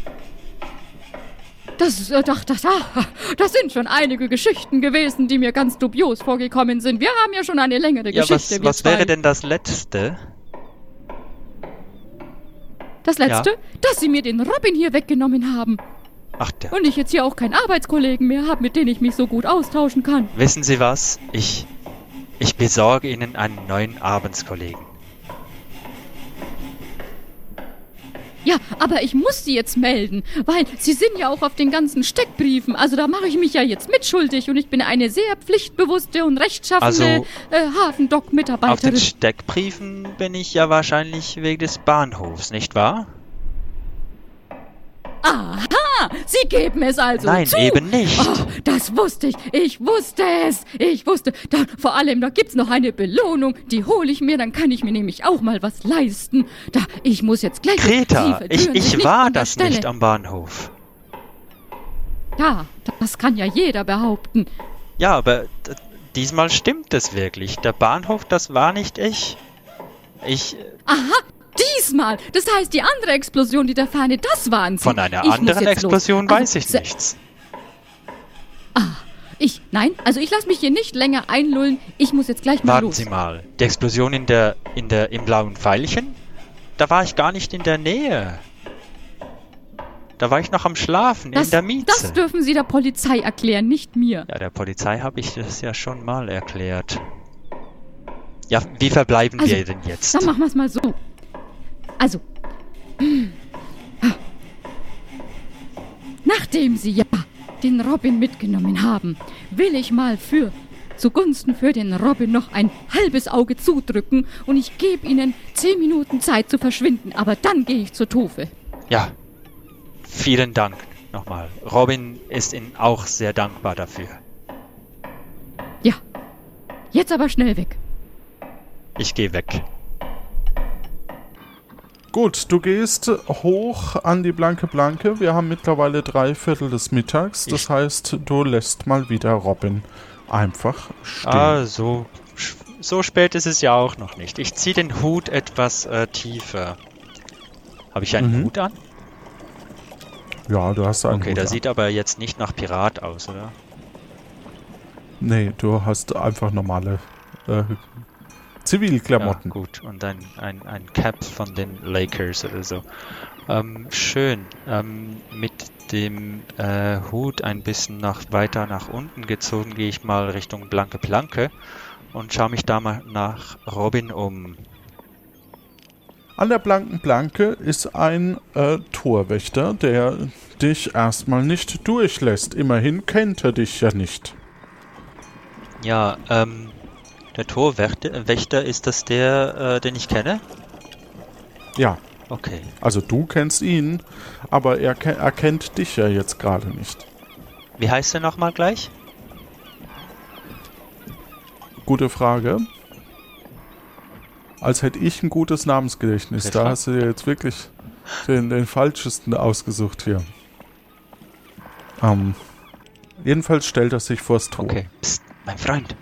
das, äh, doch, das, das sind schon einige Geschichten gewesen, die mir ganz dubios vorgekommen sind. Wir haben ja schon eine längere Ja, Geschichte. was, was wäre denn das Letzte? Das letzte, dass Sie mir den Robin hier weggenommen haben. Ach, der. Und ich jetzt hier auch keinen Arbeitskollegen mehr habe, mit dem ich mich so gut austauschen kann. Wissen Sie was? Ich, ich besorge Ihnen einen neuen Abendskollegen. Ja, aber ich muss Sie jetzt melden, weil Sie sind ja auch auf den ganzen Steckbriefen. Also da mache ich mich ja jetzt mitschuldig und ich bin eine sehr pflichtbewusste und rechtschaffende Also, äh, Auf den Hafendock-Mitarbeiterin. Steckbriefen bin ich ja wahrscheinlich wegen des Bahnhofs, nicht wahr? Aha, Sie geben es also Nein, zu. eben nicht. Oh, das wusste ich. Ich wusste es. Ich wusste. Da, vor allem, da gibt's noch eine Belohnung. Die hole ich mir, dann kann ich mir nämlich auch mal was leisten. Da, ich muss jetzt gleich. Greta, ich, ich war das Stelle. nicht am Bahnhof. Ja, das kann ja jeder behaupten. Ja, aber diesmal stimmt es wirklich. Der Bahnhof, das war nicht ich. Ich, Aha, diesmal. Das heißt, die andere Explosion, die da ferne, das waren sie. von einer Ich anderen jetzt los. Explosion Also, weiß ich se- nichts. Ich, nein, also ich lasse mich hier nicht länger einlullen. Ich muss jetzt gleich mal Warten los. Sie mal. Die Explosion in der, in der, im blauen Pfeilchen? Da war ich gar nicht in der Nähe. Da war ich noch am Schlafen Das, in der Mieze. das dürfen Sie der Polizei erklären, nicht mir. Ja, der Polizei habe ich das ja schon mal erklärt. Ja, wie verbleiben Also, wir denn jetzt? Dann machen wir es mal so. Also. Nachdem Sie ja den Robin mitgenommen haben, will ich mal für zugunsten für den Robin noch ein halbes Auge zudrücken und ich gebe Ihnen zehn Minuten Zeit zu verschwinden, aber dann gehe ich zur Tofe. Ja, vielen Dank nochmal. Robin ist Ihnen auch sehr dankbar dafür. Ja. Jetzt aber schnell weg. Ich gehe weg. Gut, du gehst hoch an die Blanke Blanke. Wir haben mittlerweile drei Viertel des Mittags. Das Ich- heißt, du lässt mal wieder Robin einfach stehen. Ah, so, so spät ist es ja auch noch nicht. Ich ziehe den Hut etwas äh, tiefer. Habe ich einen Mhm. Hut an? Ja, du hast einen Okay, Hut der an. sieht aber jetzt nicht nach Pirat aus, oder? Nee, du hast einfach normale äh, Zivilklamotten. Ja, gut. Und ein, ein, ein Cap von den Lakers oder so. Ähm, schön. Ähm, mit dem äh, Hut ein bisschen nach, weiter nach unten gezogen, gehe ich mal Richtung Blanke Planke und schaue mich da mal nach Robin um. An der Blanken Blanke ist ein äh, Torwächter, der dich erstmal nicht durchlässt. Immerhin kennt er dich ja nicht. Ja, ähm, der Torwächter Wächter, ist das der, äh, den ich kenne? Ja, Okay. also du kennst ihn, aber er, er kennt dich ja jetzt gerade nicht. Wie heißt er nochmal gleich? Gute Frage. Als hätte ich ein gutes Namensgedächtnis. Da hast du dir jetzt wirklich den, den falschesten ausgesucht hier. Ähm, jedenfalls stellt er sich vors Tor. Okay. Psst, mein Freund.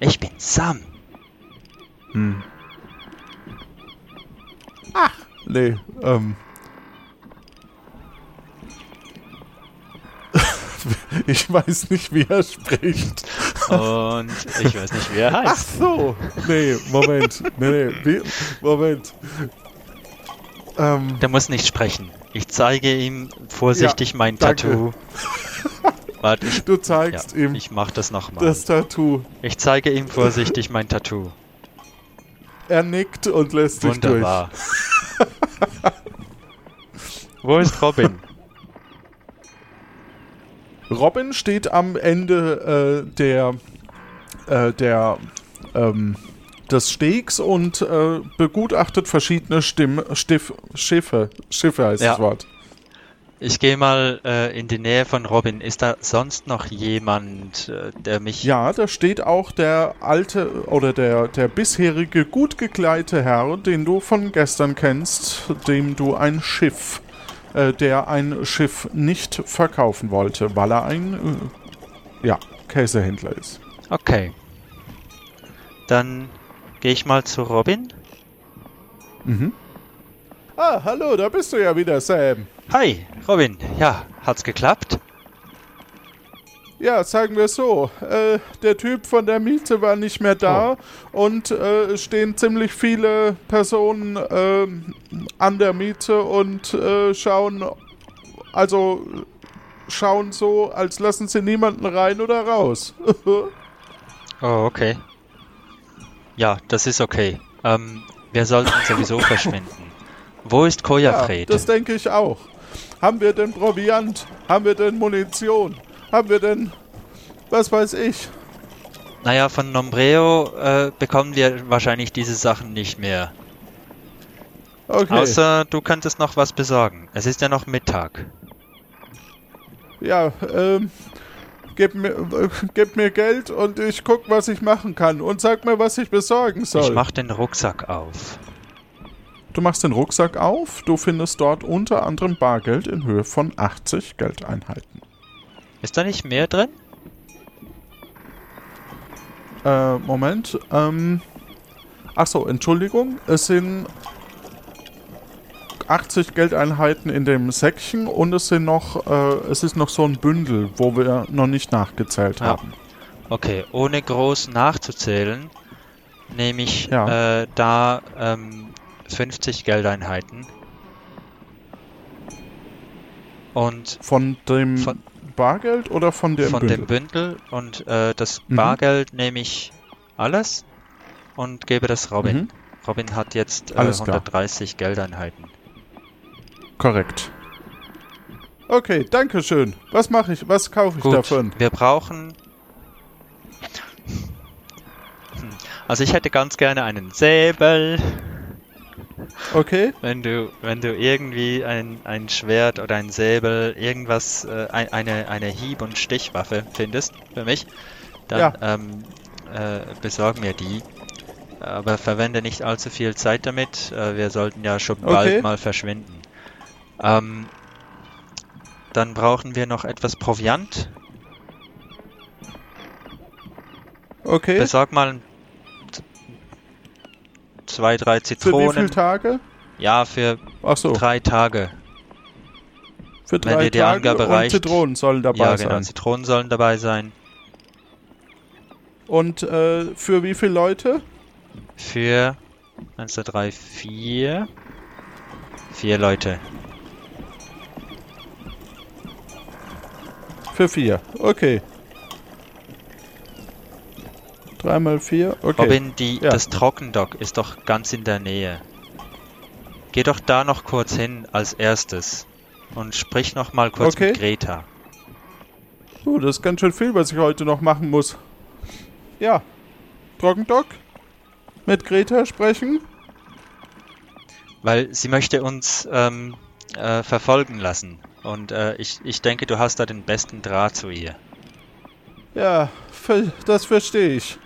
Ich bin Sam. Hm. Ach, nee, ähm. ich weiß nicht, wie er spricht. Und ich weiß nicht, wie er Ach heißt. so. Nee, Moment. Nee, nee, wie, Moment. Ähm, Der muss nicht sprechen. Ich zeige ihm vorsichtig Ja, mein danke. Tattoo. Warte, ich, du zeigst ja, ihm ich mach das nochmal. das Tattoo. Ich zeige ihm vorsichtig mein Tattoo. Er nickt und lässt dich durch. Wunderbar. Wo ist Robin? Robin steht am Ende äh, der, äh, der, ähm, des Stegs und äh, begutachtet verschiedene Stimm, Stiff, Schiffe. Schiffe heißt Ja. das Wort. Ich gehe mal äh, in die Nähe von Robin. Ist da sonst noch jemand, äh, der mich. Ja, da steht auch der alte oder der, der bisherige gut gekleidete Herr, den du von gestern kennst, dem du ein Schiff, äh, der ein Schiff nicht verkaufen wollte, weil er ein äh, ja, Käsehändler ist. Okay. Dann gehe ich mal zu Robin. Mhm. Ah, hallo, da bist du ja wieder, Sam. Hi, Robin. Ja, hat's geklappt? Ja, sagen wir so. Äh, der Typ von der Miete war nicht mehr da und äh, es stehen ziemlich viele Personen äh, an der Miete und äh, schauen, also schauen so, als lassen sie niemanden rein oder raus. Oh, okay. Ja, das ist okay. Ähm, wir sollten sowieso verschwinden. Wo ist ja, Kojafred? das denke ich auch. Haben wir denn Proviant? Haben wir denn Munition? Haben wir denn, was weiß ich? naja, von Nombreo äh, bekommen wir wahrscheinlich diese Sachen nicht mehr. Okay. Außer du könntest noch was besorgen. Es ist ja noch Mittag. Ja, ähm, gib mir, äh, gib mir Geld und ich guck, was ich machen kann. Und sag mir, was ich besorgen soll. Ich mach den Rucksack auf. Du machst den Rucksack auf. Du findest dort unter anderem Bargeld in Höhe von 80 Geldeinheiten. Ist da nicht mehr drin? Äh, Moment. Ähm, ach so, Entschuldigung. Es sind 80 Geldeinheiten in dem Säckchen und es sind noch, äh, es ist noch so ein Bündel, wo wir noch nicht nachgezählt Ja. haben. Okay, ohne groß nachzuzählen, nehme ich Ja. äh, da ähm, 50 Geldeinheiten. Und Von dem Von- Bargeld oder von dem von Bündel? dem Bündel und äh, das Mhm. Bargeld nehme ich alles und gebe das Robin. Mhm. Robin hat jetzt äh, Alles klar. 130 Geldeinheiten. Korrekt. Okay, danke schön. Was mache ich? Was kaufe ich Gut, davon? wir brauchen. Hm, Also ich hätte ganz gerne einen Säbel. Okay, Wenn du, wenn du irgendwie ein, ein Schwert oder ein Säbel, irgendwas, äh, ein, eine, eine Hieb- und Stichwaffe findest für mich, dann Ja. ähm, äh, besorg mir die. Aber verwende nicht allzu viel Zeit damit. Äh, wir sollten ja schon Okay. bald mal verschwinden. Ähm, dann brauchen wir noch etwas Proviant. okay. Besorg mal ein- zwei, drei Für wie viele Zitronen. Tage? Ja, für so, drei Tage. für wenn drei dir die Tage Angabe und reicht. Zitronen sollen dabei ja, genau. sein. Zitronen sollen dabei sein. Und äh, für wie viele Leute? Für 1, 2, 3, 4. Vier Leute. Für vier. Okay. Dreimal vier. Okay. Robin, die, Ja. das Trockendock ist doch ganz in der Nähe. Geh doch da noch kurz hin als erstes. Und sprich noch mal kurz Okay. mit Greta. Uh, das ist ganz schön viel, was ich heute noch machen muss. Ja. Trockendock? Mit Greta sprechen? Weil sie möchte uns ähm, äh, verfolgen lassen. Und äh, ich, ich denke, du hast da den besten Draht zu ihr. Ja, das verstehe ich.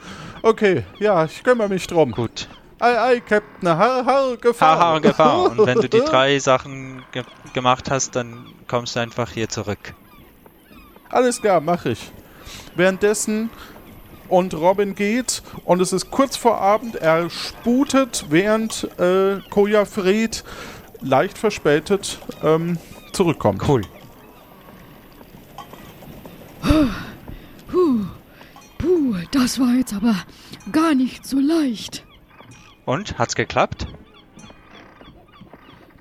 Okay, ja, ich kümmere mich drum. Gut. Ei, ei, Captain, har, har, Gefahr. Haha, Gefahr. Und wenn du die drei Sachen ge gemacht hast, dann kommst du einfach hier zurück. Alles klar, mach ich. Währenddessen und Robin geht und es ist kurz vor Abend, er sputet, während äh, Koja Fred leicht verspätet ähm, zurückkommt. Cool. Das war jetzt aber gar nicht so leicht. Und? Hat's geklappt?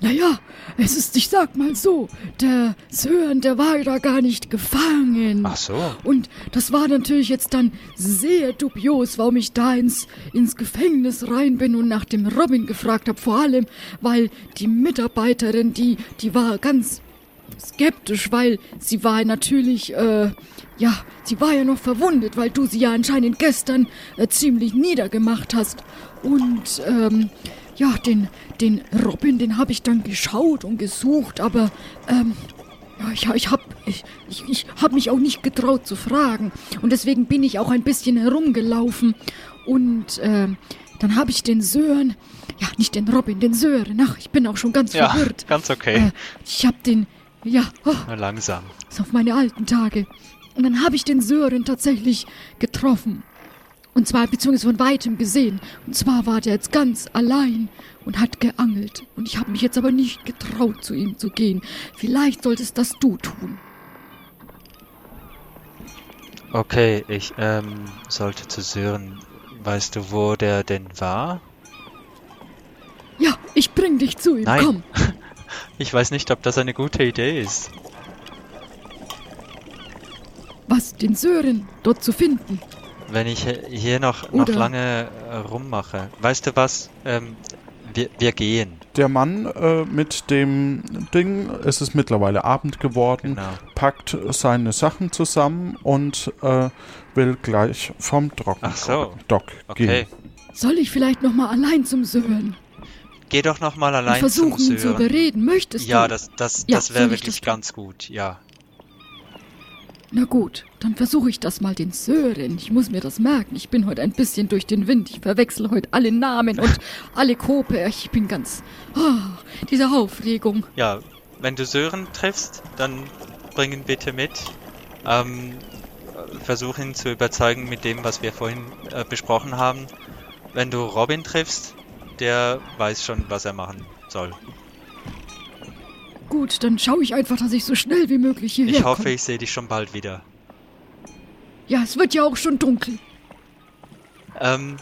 Naja, es ist, ich sag mal so, der Sören, der war da gar nicht gefangen. Ach so. Und das war natürlich jetzt dann sehr dubios, warum ich da ins, ins Gefängnis rein bin und nach dem Robin gefragt habe. Vor allem, weil die Mitarbeiterin, die, die war ganz skeptisch, weil sie war natürlich, äh, ja, sie war ja noch verwundet, weil du sie ja anscheinend gestern äh, ziemlich niedergemacht hast. Und, ähm, ja, den, den Robin, den habe ich dann geschaut und gesucht, aber, ähm, ich, ich habe ich, ich, ich hab mich auch nicht getraut zu fragen. Und deswegen bin ich auch ein bisschen herumgelaufen. Und äh, dann habe ich den Sören, ja, nicht den Robin, den Sören. Ach, ich bin auch schon ganz Ja, verwirrt. ganz okay. Äh, ich habe den, ja, oh, langsam. so auf meine alten Tage. Und dann habe ich den Sören tatsächlich getroffen. Und zwar, beziehungsweise von weitem gesehen. Und zwar war der jetzt ganz allein und hat geangelt. Und ich habe mich jetzt aber nicht getraut, zu ihm zu gehen. Vielleicht solltest das du tun. Okay, ich ähm, sollte zu Sören. Weißt du, wo der denn war? Ja, ich bring dich zu ihm, Nein. komm. Ich weiß nicht, ob das eine gute Idee ist. Was, den Sören dort zu finden? Wenn ich hier noch, noch Oder- lange äh, rummache. Weißt du was? Ähm, wir, wir gehen. Der Mann äh, mit dem Ding, es ist mittlerweile Abend geworden, Genau. packt seine Sachen zusammen und äh, will gleich vom Trocken Ach so. Dock Okay. gehen. Soll ich vielleicht noch mal allein zum Sören Geh doch noch mal und allein versuchen, zum ihn zu Sören. überreden? Möchtest Ja, du? das, das, Ja, das wäre wirklich das ganz gut. Ja. Na gut, dann versuche ich das mal den Sören. Ich muss mir das merken. Ich bin heute ein bisschen durch den Wind. Ich verwechsel heute alle Namen und alle Kope. Ich bin ganz... Ah, diese Aufregung. Ja, wenn du Sören triffst, dann bring ihn bitte mit. Ähm, äh, versuch ihn zu überzeugen mit dem, was wir vorhin äh, besprochen haben. Wenn du Robin triffst, der weiß schon, was er machen soll. Gut, dann schaue ich einfach, dass ich so schnell wie möglich hierher Ich hoffe, komme. ich sehe dich schon bald wieder. Ja, es wird ja auch schon dunkel. Ähm,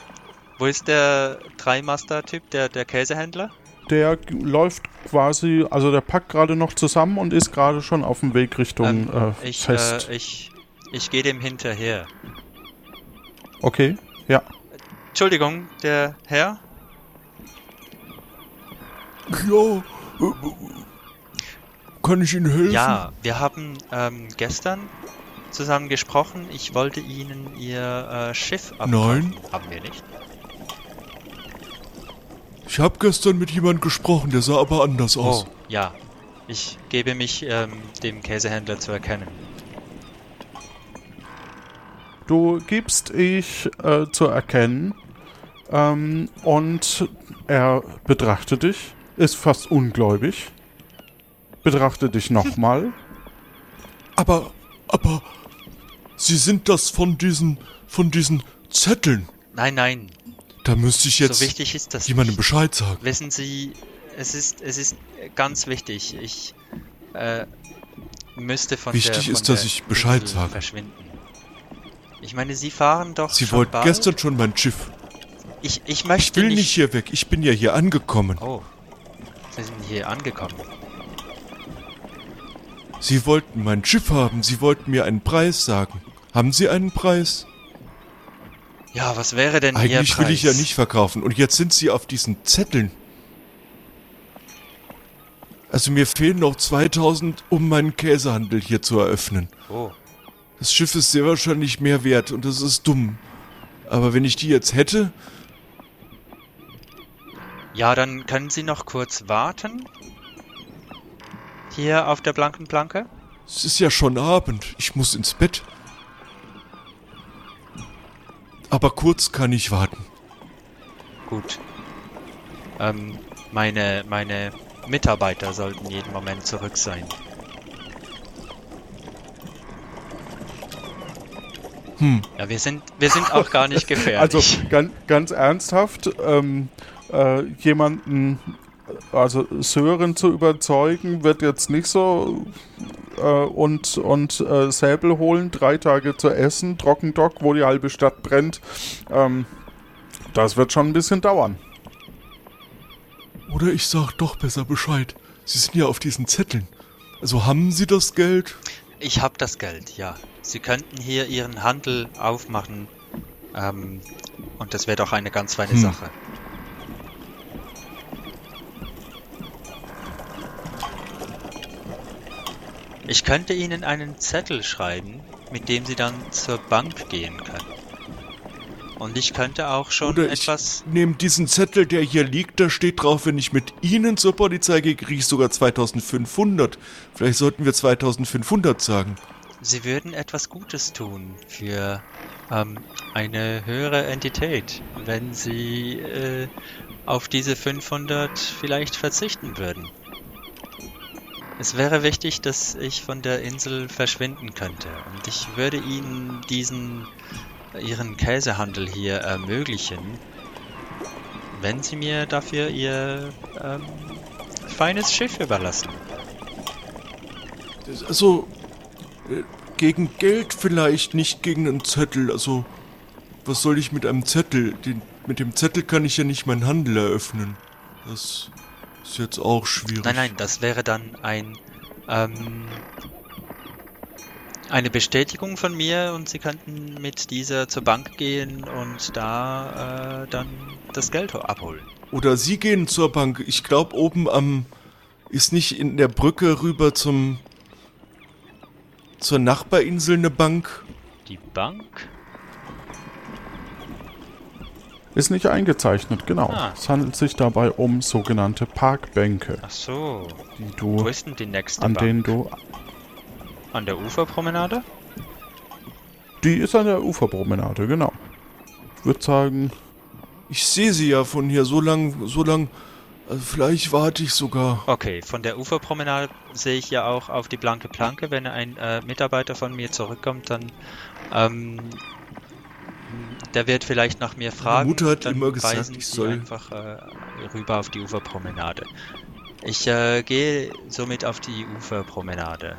wo ist der Dreimaster-Typ, der, der Käsehändler? Der läuft quasi, also der packt gerade noch zusammen und ist gerade schon auf dem Weg Richtung Ähm, äh, ich, Fest. Äh, ich, ich gehe dem hinterher. okay, ja. Entschuldigung, der Herr? Ja, kann ich Ihnen helfen? Ja, wir haben ähm, gestern zusammen gesprochen. Ich wollte Ihnen Ihr äh, Schiff abkaufen. Nein. Haben wir nicht? Ich habe gestern mit jemandem gesprochen, der sah aber anders aus. Oh, ja. Ich gebe mich ähm, dem Käsehändler zu erkennen. Du gibst ich äh, zu erkennen ähm, und er betrachtet dich, ist fast ungläubig, betrachtet dich nochmal. Aber, aber, Sie sind das von diesen, von diesen Zetteln. Nein, nein. Da müsste ich jetzt so wichtig ist das jemandem nicht. Bescheid sagen. Wissen Sie, es ist, es ist ganz wichtig. Ich äh, müsste von Wichtig der, von ist, dass ich Bescheid Insel sage. verschwinden. Ich meine, Sie fahren doch Sie schon wollten bald. gestern schon mein Schiff. Ich, ich Ich möchte will nicht hier weg. Ich bin ja hier angekommen. Oh, Sie sind hier angekommen. Sie wollten mein Schiff haben. Sie wollten mir einen Preis sagen. Haben Sie einen Preis? Ja, was wäre denn Ihr Eigentlich Preis? will ich ja nicht verkaufen. Und jetzt sind Sie auf diesen Zetteln. Also mir fehlen noch 2000, um meinen Käsehandel hier zu eröffnen. Oh, Das Schiff ist sehr wahrscheinlich mehr wert und das ist dumm. Aber wenn ich die jetzt hätte, ja, dann können Sie noch kurz warten. Hier auf der blanken Planke. es ist ja schon Abend. Ich muss ins Bett. Aber kurz kann ich warten. Gut. Ähm, meine, meine Mitarbeiter sollten jeden Moment zurück sein. Hm. Ja, wir sind, wir sind auch gar nicht gefährlich. Also ganz, ganz ernsthaft, ähm, äh, jemanden, also Sören zu überzeugen, wird jetzt nicht so äh, und, und äh, Säbel holen, drei Tage zu essen, Trockendock, wo die halbe Stadt brennt. Ähm, das wird schon ein bisschen dauern. Oder ich sag doch besser Bescheid. Sie sind ja auf diesen Zetteln. Also haben Sie das Geld? Ich habe das Geld, ja. Sie könnten hier Ihren Handel aufmachen. Ähm, und das wäre doch eine ganz feine Hm. Sache. Ich könnte Ihnen einen Zettel schreiben, mit dem Sie dann zur Bank gehen können. Und ich könnte auch schon Oder ich etwas. nehme diesen Zettel, der hier liegt, da steht drauf, wenn ich mit Ihnen zur Polizei gehe, kriege ich sogar 2500. Vielleicht sollten wir 2500 sagen. Sie würden etwas Gutes tun für ähm, eine höhere Entität, wenn Sie äh, auf diese 500 vielleicht verzichten würden. Es wäre wichtig, dass ich von der Insel verschwinden könnte und ich würde Ihnen diesen Ihren Käsehandel hier ermöglichen, wenn Sie mir dafür Ihr ähm, feines Schiff überlassen. Also, äh, gegen Geld vielleicht, nicht gegen einen Zettel. Also, was soll ich mit einem Zettel? Den, mit dem Zettel kann ich ja nicht meinen Handel eröffnen. Das ist jetzt auch schwierig. Nein, nein, das wäre dann ein ähm, eine Bestätigung von mir und Sie könnten mit dieser zur Bank gehen und da äh, dann das Geld abholen. Oder Sie gehen zur Bank. Ich glaube, oben am. Ist nicht in der Brücke rüber zum. zur Nachbarinsel eine Bank? Die Bank? Ist nicht eingezeichnet, genau. Ah. Es handelt sich dabei um sogenannte Parkbänke, Ach so. die Wo du, ist denn die nächste an Bank? denen du, An der Uferpromenade? die ist an der Uferpromenade, genau. Ich würde sagen, Ich sehe sie ja von hier so lang, so lang. Also vielleicht warte ich sogar. Okay, von der Uferpromenade sehe ich ja auch auf die blanke Planke. Wenn ein äh, Mitarbeiter von mir zurückkommt, dann ähm, der wird vielleicht nach mir fragen. Mutter hat dann immer gesagt, ich soll- einfach äh, rüber auf die Uferpromenade. Ich äh, gehe somit auf die Uferpromenade.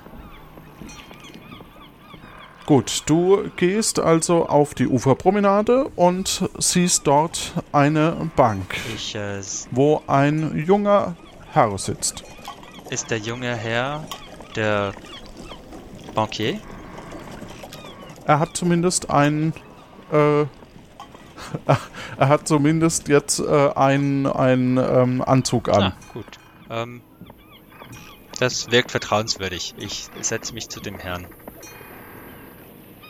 Gut, du gehst also auf die Uferpromenade und siehst dort eine Bank, Ich äh, wo ein junger Herr sitzt. ist der junge Herr der Bankier. Er hat zumindest ein, äh, er hat zumindest jetzt äh, einen, einen ähm, Anzug an. Ah, gut. Ähm, das wirkt vertrauenswürdig. Ich setze mich zu dem Herrn.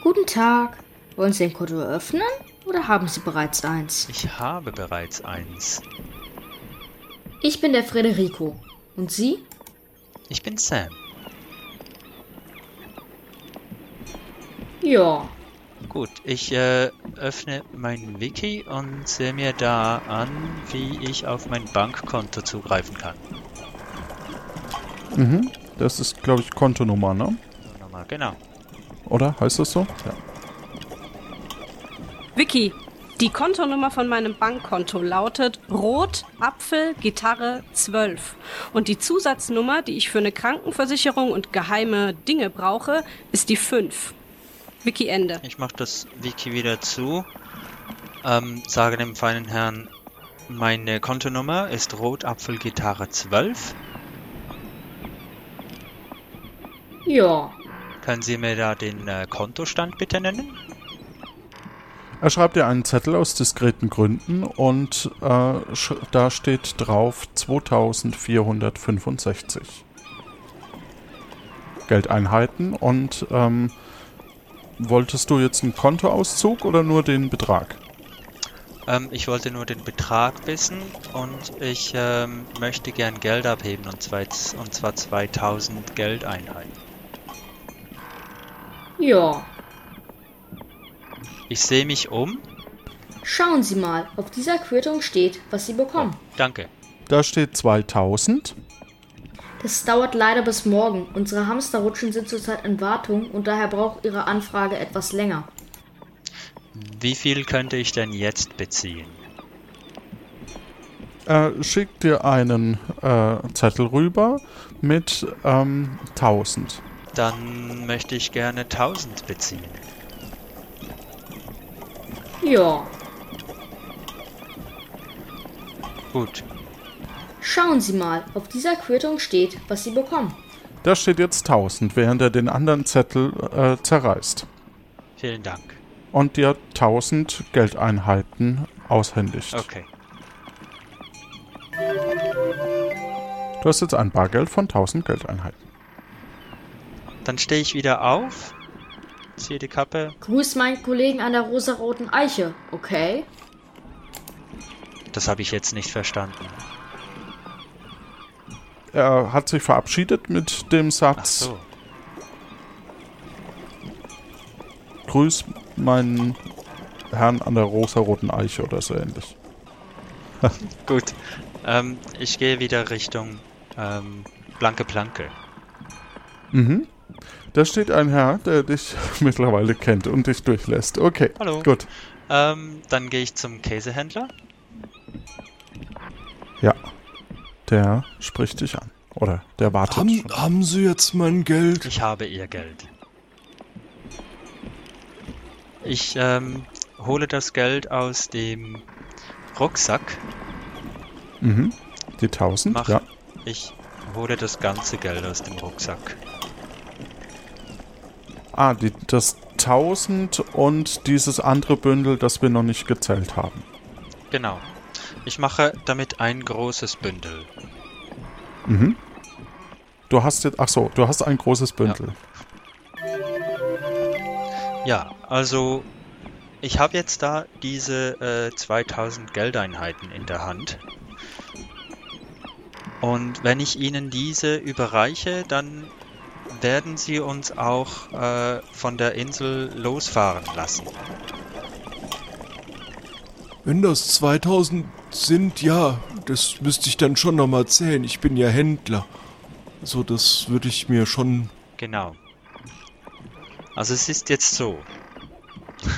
Guten Tag. Wollen Sie ein Konto eröffnen oder haben Sie bereits eins? Ich habe bereits eins. Ich bin der Federico. Und Sie? Ich bin Sam. Ja. Gut, ich äh, öffne mein Wiki und sehe mir da an, wie ich auf mein Bankkonto zugreifen kann. Mhm. Das ist, glaube ich, Kontonummer, ne? Nochmal, genau. Oder? Heißt das so? Ja. Vicky, die Kontonummer von meinem Bankkonto lautet Rot, Apfel, Gitarre 12. Und die Zusatznummer, die ich für eine Krankenversicherung und geheime Dinge brauche, ist die 5. Vicky Ende. Ich mache das Wiki wieder zu. Ähm, sage dem feinen Herrn, meine Kontonummer ist Rotapfelgitarre 12. Ja. Können Sie mir da den äh, Kontostand bitte nennen? Er schreibt dir einen Zettel aus diskreten Gründen und äh, da steht drauf 2465 Geldeinheiten und ähm, wolltest du jetzt einen Kontoauszug oder nur den Betrag? Ähm, ich wollte nur den Betrag wissen und ich ähm, möchte gern Geld abheben und zwar, und zwar 2000 Geldeinheiten. Ja. Ich sehe mich um. Schauen Sie mal, auf dieser Quittung steht, was Sie bekommen. Danke. Da steht 2000. Das dauert leider bis morgen. Unsere Hamsterrutschen sind zurzeit in Wartung und daher braucht Ihre Anfrage etwas länger. Wie viel könnte ich denn jetzt beziehen? Er schickt dir einen äh, Zettel rüber mit ähm, 1000. Dann möchte ich gerne 1000 beziehen. Ja. Gut. Schauen Sie mal, auf dieser Quittung steht, was Sie bekommen. Da steht jetzt 1000, während er den anderen Zettel äh, zerreißt. Vielen Dank. Und dir 1000 Geldeinheiten aushändigt. Okay. Du hast jetzt ein Bargeld von 1000 Geldeinheiten. Dann stehe ich wieder auf ziehe die Kappe. Grüß meinen Kollegen an der rosaroten Eiche, okay? Das habe ich jetzt nicht verstanden. Er hat sich verabschiedet mit dem Satz: so. Grüß meinen Herrn an der rosaroten Eiche oder so ähnlich. Gut. Ähm, ich gehe wieder Richtung ähm, Blanke Planke. Mhm. Da steht ein Herr, der dich mittlerweile kennt und dich durchlässt. Okay. Hallo. Gut. Ähm, dann gehe ich zum Käsehändler. Ja. Der spricht dich an. Oder der wartet Haben, schon. haben Sie jetzt mein Geld? Ich habe ihr Geld. Ich ähm, hole das Geld aus dem Rucksack. Mhm. Die 1000? Mach. Ja. Ich hole das ganze Geld aus dem Rucksack. Ah, die, das 1000 und dieses andere Bündel, das wir noch nicht gezählt haben. Genau. Ich mache damit ein großes Bündel. Mhm. Du hast jetzt, ach so, du hast ein großes Bündel. Ja, also ich habe jetzt da diese äh, 2000 Geldeinheiten in der Hand. Und wenn ich Ihnen diese überreiche, dann werden Sie uns auch äh, von der Insel losfahren lassen. Wenn das 2000 sind, ja, das müsste ich dann schon nochmal zählen. Ich bin ja Händler. So, das würde ich mir schon. Genau. Also es ist jetzt so.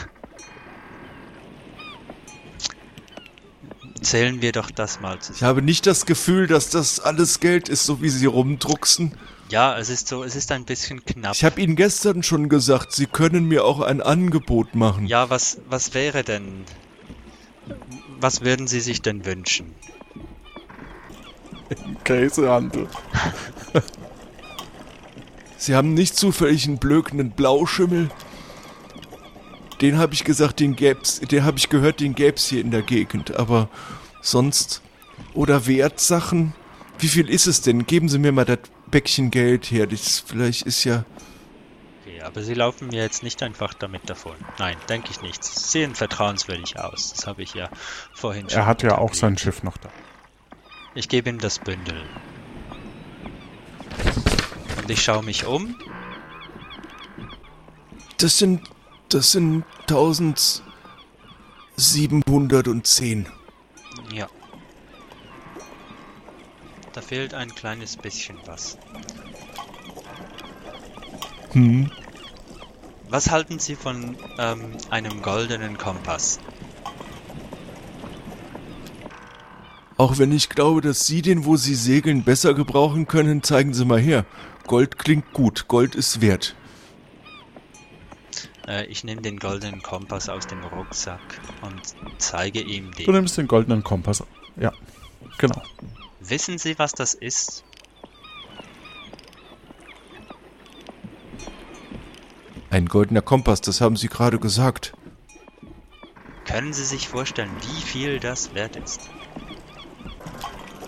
Zählen wir doch das mal Ich zusammen. habe nicht das Gefühl, dass das alles Geld ist, so wie Sie rumdrucksen. Ja, es ist so, es ist ein bisschen knapp. Ich habe Ihnen gestern schon gesagt, Sie können mir auch ein Angebot machen. Ja, was, was wäre denn? Was würden Sie sich denn wünschen? Käsehandel. Sie haben nicht zufällig einen blökenden Blauschimmel? Den habe ich gesagt, den gäb's, den habe ich gehört, den gäb's hier in der Gegend. Aber sonst oder Wertsachen? Wie viel ist es denn? Geben Sie mir mal das Päckchen Geld her. Das vielleicht ist ja. Aber Sie laufen mir jetzt nicht einfach damit davon. Nein, denke ich nicht. Sie sehen vertrauenswürdig aus. Das habe ich ja vorhin schon. Er hat ja auch sein. Schiff noch da. Ich gebe ihm das Bündel. Und ich schaue mich um. Das sind. Das sind 1710. Ja. Da fehlt ein kleines bisschen was. Hm. Was halten Sie von ähm, einem goldenen Kompass? Auch wenn ich glaube, dass Sie den, wo Sie segeln, besser gebrauchen können, zeigen Sie mal her. Gold klingt gut. Gold ist wert. Äh, ich nehme den goldenen Kompass aus dem Rucksack und zeige ihm Du den. nimmst den goldenen Kompass. Ja, genau. Wissen Sie, was das ist? Ein goldener Kompass, das haben Sie gerade gesagt. Können Sie sich vorstellen, wie viel das wert ist?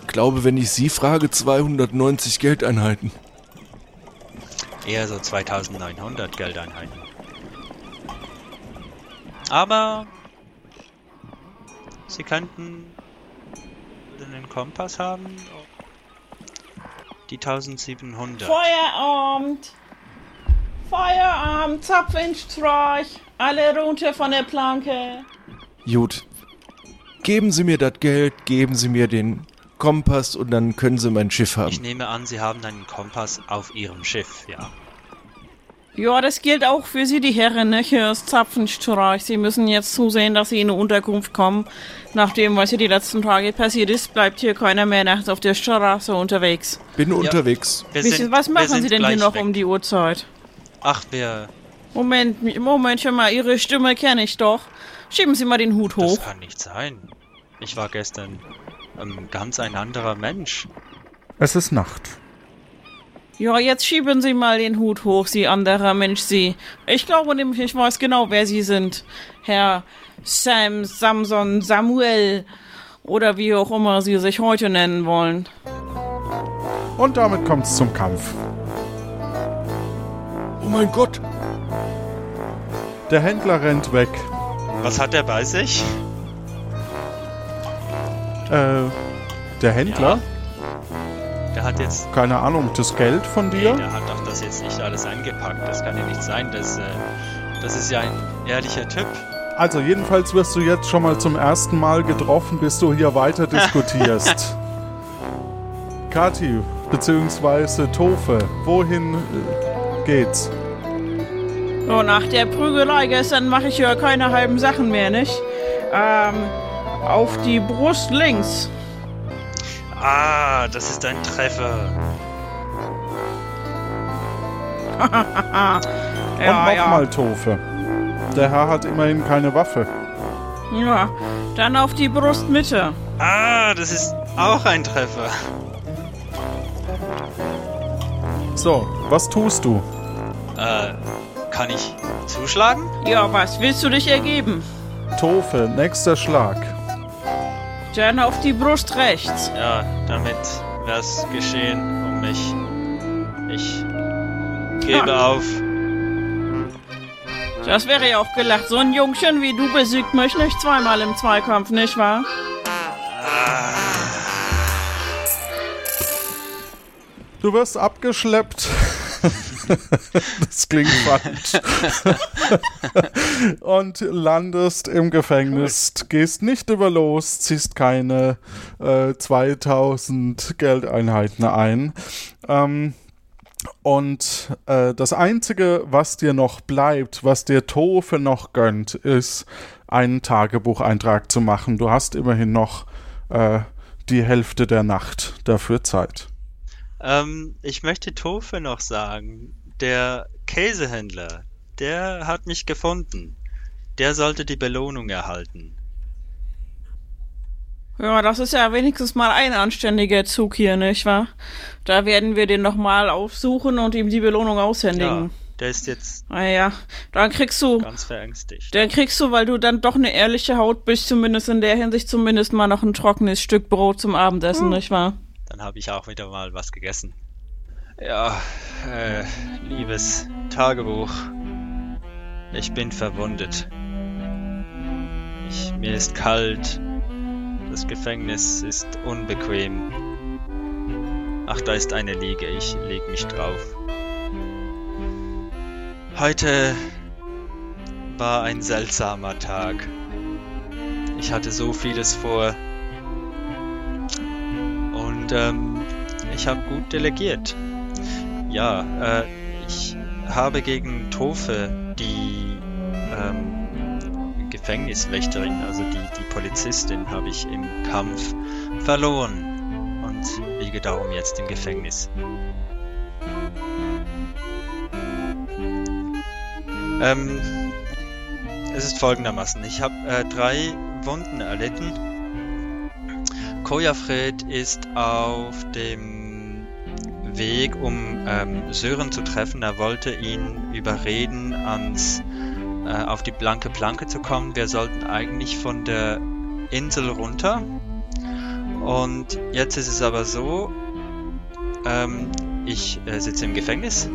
Ich glaube, wenn ich Sie frage, 290 Geldeinheiten. Eher so 2900 Geldeinheiten. Aber Sie könnten einen Kompass haben. Die 1700. Feierabend, Zapfenstreich! Alle runter von der Planke! Gut. Geben Sie mir das Geld, geben Sie mir den Kompass und dann können Sie mein Schiff Ich haben. nehme an, Sie haben einen Kompass auf Ihrem Schiff, ja. Ja, das gilt auch für Sie, die Herren, ne? Hier ist Zapfenstreich. Sie müssen jetzt zusehen, dass Sie in eine Unterkunft kommen. Nachdem, was hier die letzten Tage passiert ist, bleibt hier keiner mehr nachts auf der Straße unterwegs. Bin unterwegs. Wir Wisst ihr, was machen sind Sie denn hier noch weg. um die Uhrzeit? Ach, wir. Moment, Moment, schon mal, Ihre Stimme kenne ich doch. Schieben Sie mal den Hut Das hoch. kann nicht sein. Ich war gestern ähm, ganz ein anderer Mensch. Es ist Nacht. Ja, jetzt schieben Sie mal den Hut hoch, Sie anderer Mensch, Sie. Ich glaube nämlich, ich weiß genau, wer Sie sind. Herr Sam, Samson, Samuel oder wie auch immer Sie sich heute nennen wollen. Und damit kommt's zum Kampf. Oh mein Gott! Der Händler rennt weg. Was hat er bei sich? Äh, der Händler? Der hat jetzt. Keine Ahnung, das Geld von Nee, dir? der hat doch das jetzt nicht alles eingepackt. Das kann ja nicht sein. Das, äh, das ist ja ein ehrlicher Typ. Also jedenfalls wirst du jetzt schon mal zum ersten Mal getroffen, bis du hier weiter diskutierst. Kathi, beziehungsweise Tofe, wohin äh, geht's? So, nach der Prügelei gestern mache ich ja keine halben Sachen mehr, nicht? Ähm, auf die Brust links. Ah, das ist ein Treffer. Und ja, ja. nochmal Tofe. Der Herr hat immerhin keine Waffe. Ja, dann auf die Brustmitte. Ah, das ist auch ein Treffer. So, was tust du? Äh, kann ich zuschlagen? Ja, was willst du dich ergeben? Tofe, nächster Schlag. Dann auf die Brust rechts. Ja, damit wär's geschehen um mich. Ich gebe auf. Das wäre ja auch gelacht. So ein Jungchen wie du besiegt mich nicht zweimal im Zweikampf, nicht wahr? Du wirst abgeschleppt. das klingt falsch. und landest im Gefängnis. Gehst nicht über los, ziehst keine äh, 2000 Geldeinheiten ein. Ähm, und äh, das Einzige, was dir noch bleibt, was dir Tofe noch gönnt, ist, einen Tagebucheintrag zu machen. Du hast immerhin noch äh, die Hälfte der Nacht dafür Zeit. Ähm, ich möchte Tofe noch sagen. Der Käsehändler, der hat mich gefunden. Der sollte die Belohnung erhalten. Ja, das ist ja wenigstens mal ein anständiger Zug hier, nicht wahr? Da werden wir den nochmal aufsuchen und ihm die Belohnung Ja, aushändigen. der ist jetzt Ah ja, dann kriegst du, ganz verängstigt. dann kriegst du, weil du dann doch eine ehrliche Haut bist, zumindest in der Hinsicht, zumindest mal noch ein trockenes Stück Brot zum Abendessen, nicht wahr? Dann habe ich auch wieder mal was gegessen. Ja, äh, liebes Tagebuch. Ich bin verwundet. Ich, mir ist kalt. Das Gefängnis ist unbequem. Ach, da ist eine Liege. Ich leg mich drauf. Heute war ein seltsamer Tag. Ich hatte so vieles vor. Und ähm, ich habe gut delegiert. Ja, äh, ich habe gegen Tofe die ähm, Gefängniswächterin, also die, die Polizistin, habe ich im Kampf verloren und liege darum jetzt im Gefängnis. Ähm, es ist folgendermaßen. Ich habe äh, drei Wunden erlitten. Kojafred ist auf dem Weg, um ähm, Sören zu treffen. Er wollte ihn überreden, ans, äh, auf die blanke Planke zu kommen. Wir sollten eigentlich von der Insel runter. Und jetzt ist es aber so, ähm, ich äh, sitze im Gefängnis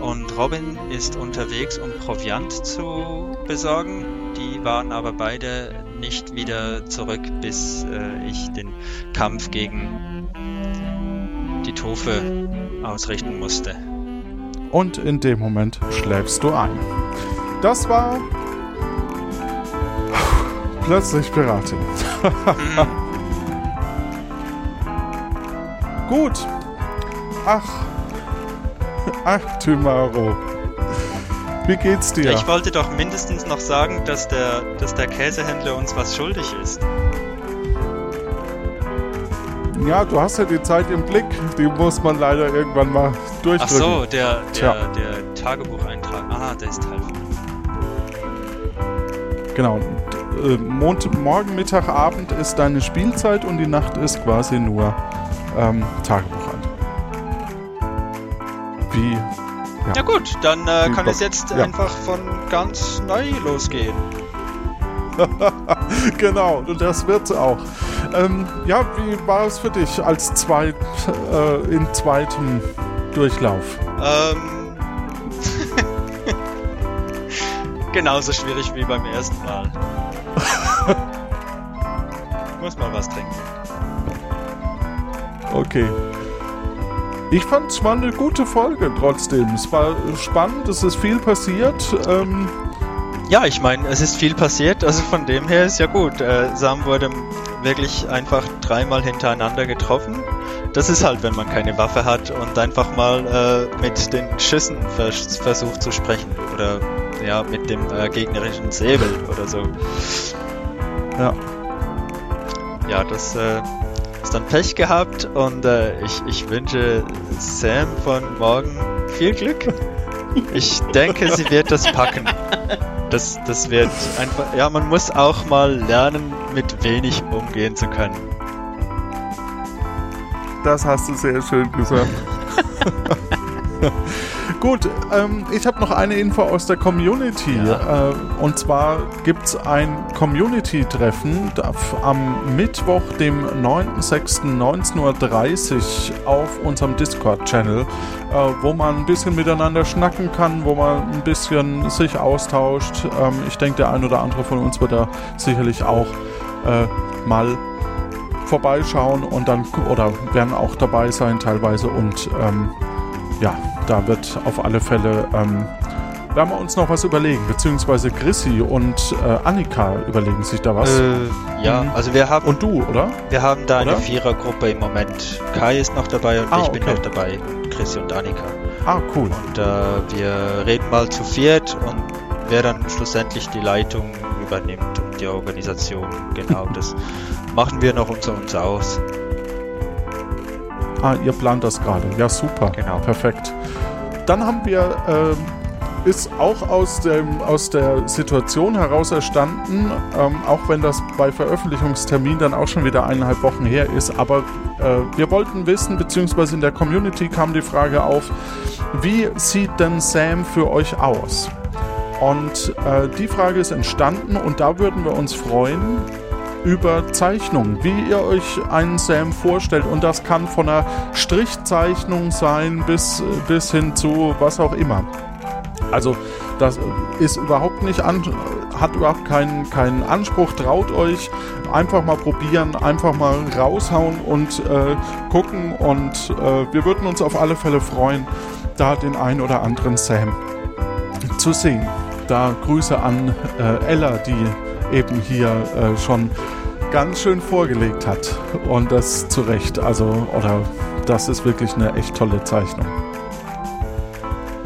und Robin ist unterwegs, um Proviant zu besorgen. Die waren aber beide nicht wieder zurück, bis äh, ich den Kampf gegen die Tofe ausrichten musste. Und in dem Moment schläfst du ein. Das war plötzlich Piratin. Gut. Ach. Ach, Tymaro. Wie geht's dir? Ich wollte doch mindestens noch sagen, dass der, dass der Käsehändler uns was schuldig ist. Ja, du hast ja die Zeit im Blick. Die muss man leider irgendwann mal Ach durchdrücken. so, der, der, der Tagebucheintrag. Ah, der ist halt. Genau. Äh, Mond, morgen, Mittag, Abend ist deine Spielzeit und die Nacht ist quasi nur ähm, Tagebucheintrag. Wie? Ja. Ja gut, dann äh, kann es jetzt Ja. einfach von ganz neu losgehen. genau, und das wird's auch. Ähm, ja, wie war es für dich als zweit, äh, in zweitem Durchlauf? Ähm. genauso schwierig wie beim ersten Mal. ich muss mal was trinken. Okay. Ich fand es war eine gute Folge trotzdem. Es war spannend, es ist viel passiert. Ähm, Ja, ich meine, es ist viel passiert, also von dem her ist ja gut. Äh, Sam wurde wirklich einfach dreimal hintereinander getroffen. Das ist halt, wenn man keine Waffe hat und einfach mal äh, mit den Schüssen vers versucht zu sprechen. Oder ja, mit dem äh, gegnerischen Säbel oder so. ja. Ja, das äh, ist dann Pech gehabt und äh, ich, ich wünsche Sam von morgen viel Glück. Ich denke, sie wird das packen. Das, das wird einfach. Ja, man muss auch mal lernen, mit wenig umgehen zu können. Das hast du sehr schön gesagt. Gut, ähm, ich habe noch eine Info aus der Community. Äh, und zwar gibt es ein Community-Treffen am Mittwoch, dem 9.6.19.30 Uhr auf unserem Discord-Channel, äh, wo man ein bisschen miteinander schnacken kann, wo man ein bisschen sich austauscht. Ähm, ich denke, der ein oder andere von uns wird da sicherlich auch äh, mal vorbeischauen und dann oder werden auch dabei sein teilweise und ähm, ja, da wird auf alle Fälle ähm, werden wir uns noch was überlegen, beziehungsweise Chrissy und äh, Annika überlegen sich da was. Äh, ja, Mhm. also wir haben, und du, oder? wir haben da eine oder? Vierergruppe im Moment. Kai ist noch dabei und Ah, ich bin okay. noch dabei. Und Chrissy und Annika. Ah, cool. Und äh, wir reden mal zu viert und wer dann schlussendlich die Leitung übernimmt und die Organisation. Genau, das machen wir noch unter uns aus. Ah, ihr plant das gerade. Ja, super. Genau. Perfekt. Dann haben wir, ähm, ist auch aus, dem, aus der Situation heraus erstanden, ähm, auch wenn das bei Veröffentlichungstermin dann auch schon wieder eineinhalb Wochen her ist, aber äh, wir wollten wissen, beziehungsweise in der Community kam die Frage auf, wie sieht denn Sam für euch aus? Und äh, die Frage ist entstanden und da würden wir uns freuen, über Zeichnungen, wie ihr euch einen Sam vorstellt. Und das kann von einer Strichzeichnung sein bis, bis hin zu was auch immer. Also das ist überhaupt nicht an, hat überhaupt keinen, keinen Anspruch. Traut euch einfach mal probieren, einfach mal raushauen und äh, gucken. Und äh, wir würden uns auf alle Fälle freuen, da den ein oder anderen Sam zu sehen. Da Grüße an äh, Ella, die eben hier äh, schon ganz schön vorgelegt hat. Und das zu Recht. Also, oder das ist wirklich eine echt tolle Zeichnung.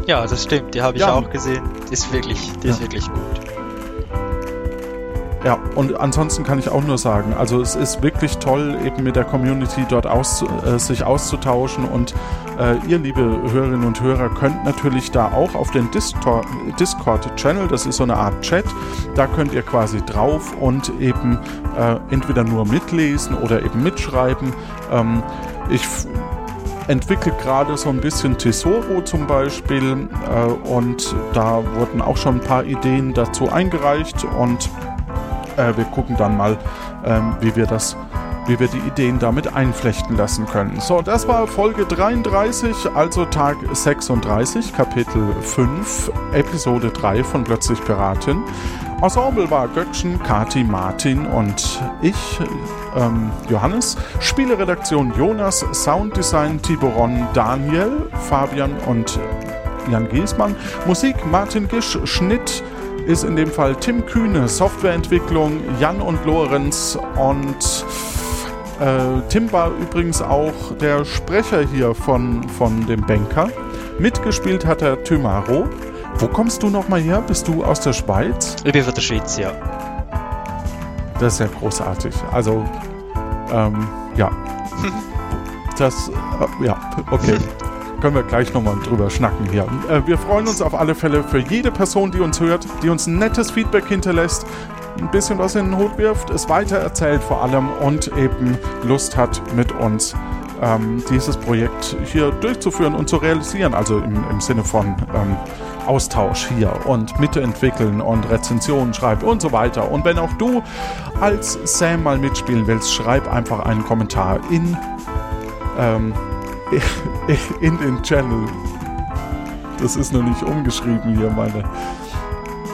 Ja, das stimmt. Die habe ich Ja. auch gesehen. Die ist wirklich, die ist Ja. wirklich gut. Ja, und ansonsten kann ich auch nur sagen, also es ist wirklich toll, eben mit der Community dort aus, äh, sich auszutauschen und äh, ihr, liebe Hörerinnen und Hörer, könnt natürlich da auch auf den Discord-Channel, das ist so eine Art Chat, da könnt ihr quasi drauf und eben äh, entweder nur mitlesen oder eben mitschreiben. Ähm, ich entwickelt gerade so ein bisschen Tesoro zum Beispiel äh, und da wurden auch schon ein paar Ideen dazu eingereicht und äh, wir gucken dann mal, ähm, wie wir das wie wir die Ideen damit einflechten lassen können. So, das war Folge 33, also Tag 36, Kapitel 5, Episode 3 von Plötzlich Piratin. Ensemble war Göckchen, Kati, Martin und ich, ähm, Johannes. Spieleredaktion Jonas, Sounddesign Tiboron, Daniel, Fabian und Jan Giesmann. Musik Martin Gisch, Schnitt ist in dem Fall Tim Kühne, Softwareentwicklung Jan und Lorenz und äh, Tim war übrigens auch der Sprecher hier von, von dem Banker. Mitgespielt hat er Tymaro. Wo kommst du nochmal her? Bist du aus der Schweiz? Ich bin von der Schweiz, ja. Das ist ja großartig. Also, ähm, ja. Das, äh, ja, okay. Können wir gleich nochmal drüber schnacken hier. Äh, wir freuen uns auf alle Fälle für jede Person, die uns hört, die uns ein nettes Feedback hinterlässt, ein bisschen was in den Hut wirft, es weitererzählt vor allem und eben Lust hat mit uns ähm, dieses Projekt hier durchzuführen und zu realisieren. Also im, im Sinne von ähm, Austausch hier und mitentwickeln und Rezensionen schreiben und so weiter. Und wenn auch du als Sam mal mitspielen willst, schreib einfach einen Kommentar in, ähm, in den Channel. Das ist noch nicht umgeschrieben hier, meine.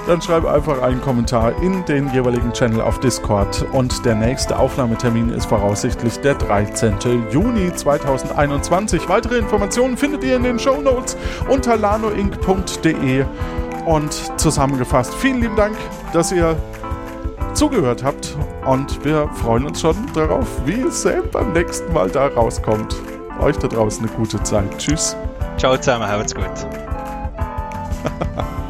Dann schreib einfach einen Kommentar in den jeweiligen Channel auf Discord. Und der nächste Aufnahmetermin ist voraussichtlich der 13. Juni 2021. Weitere Informationen findet ihr in den Show Notes unter lanoinc.de. Und zusammengefasst, vielen lieben Dank, dass ihr zugehört habt. Und wir freuen uns schon darauf, wie es Sam beim nächsten Mal da rauskommt. Euch da draußen eine gute Zeit. Tschüss. Ciao zusammen, habt's gut.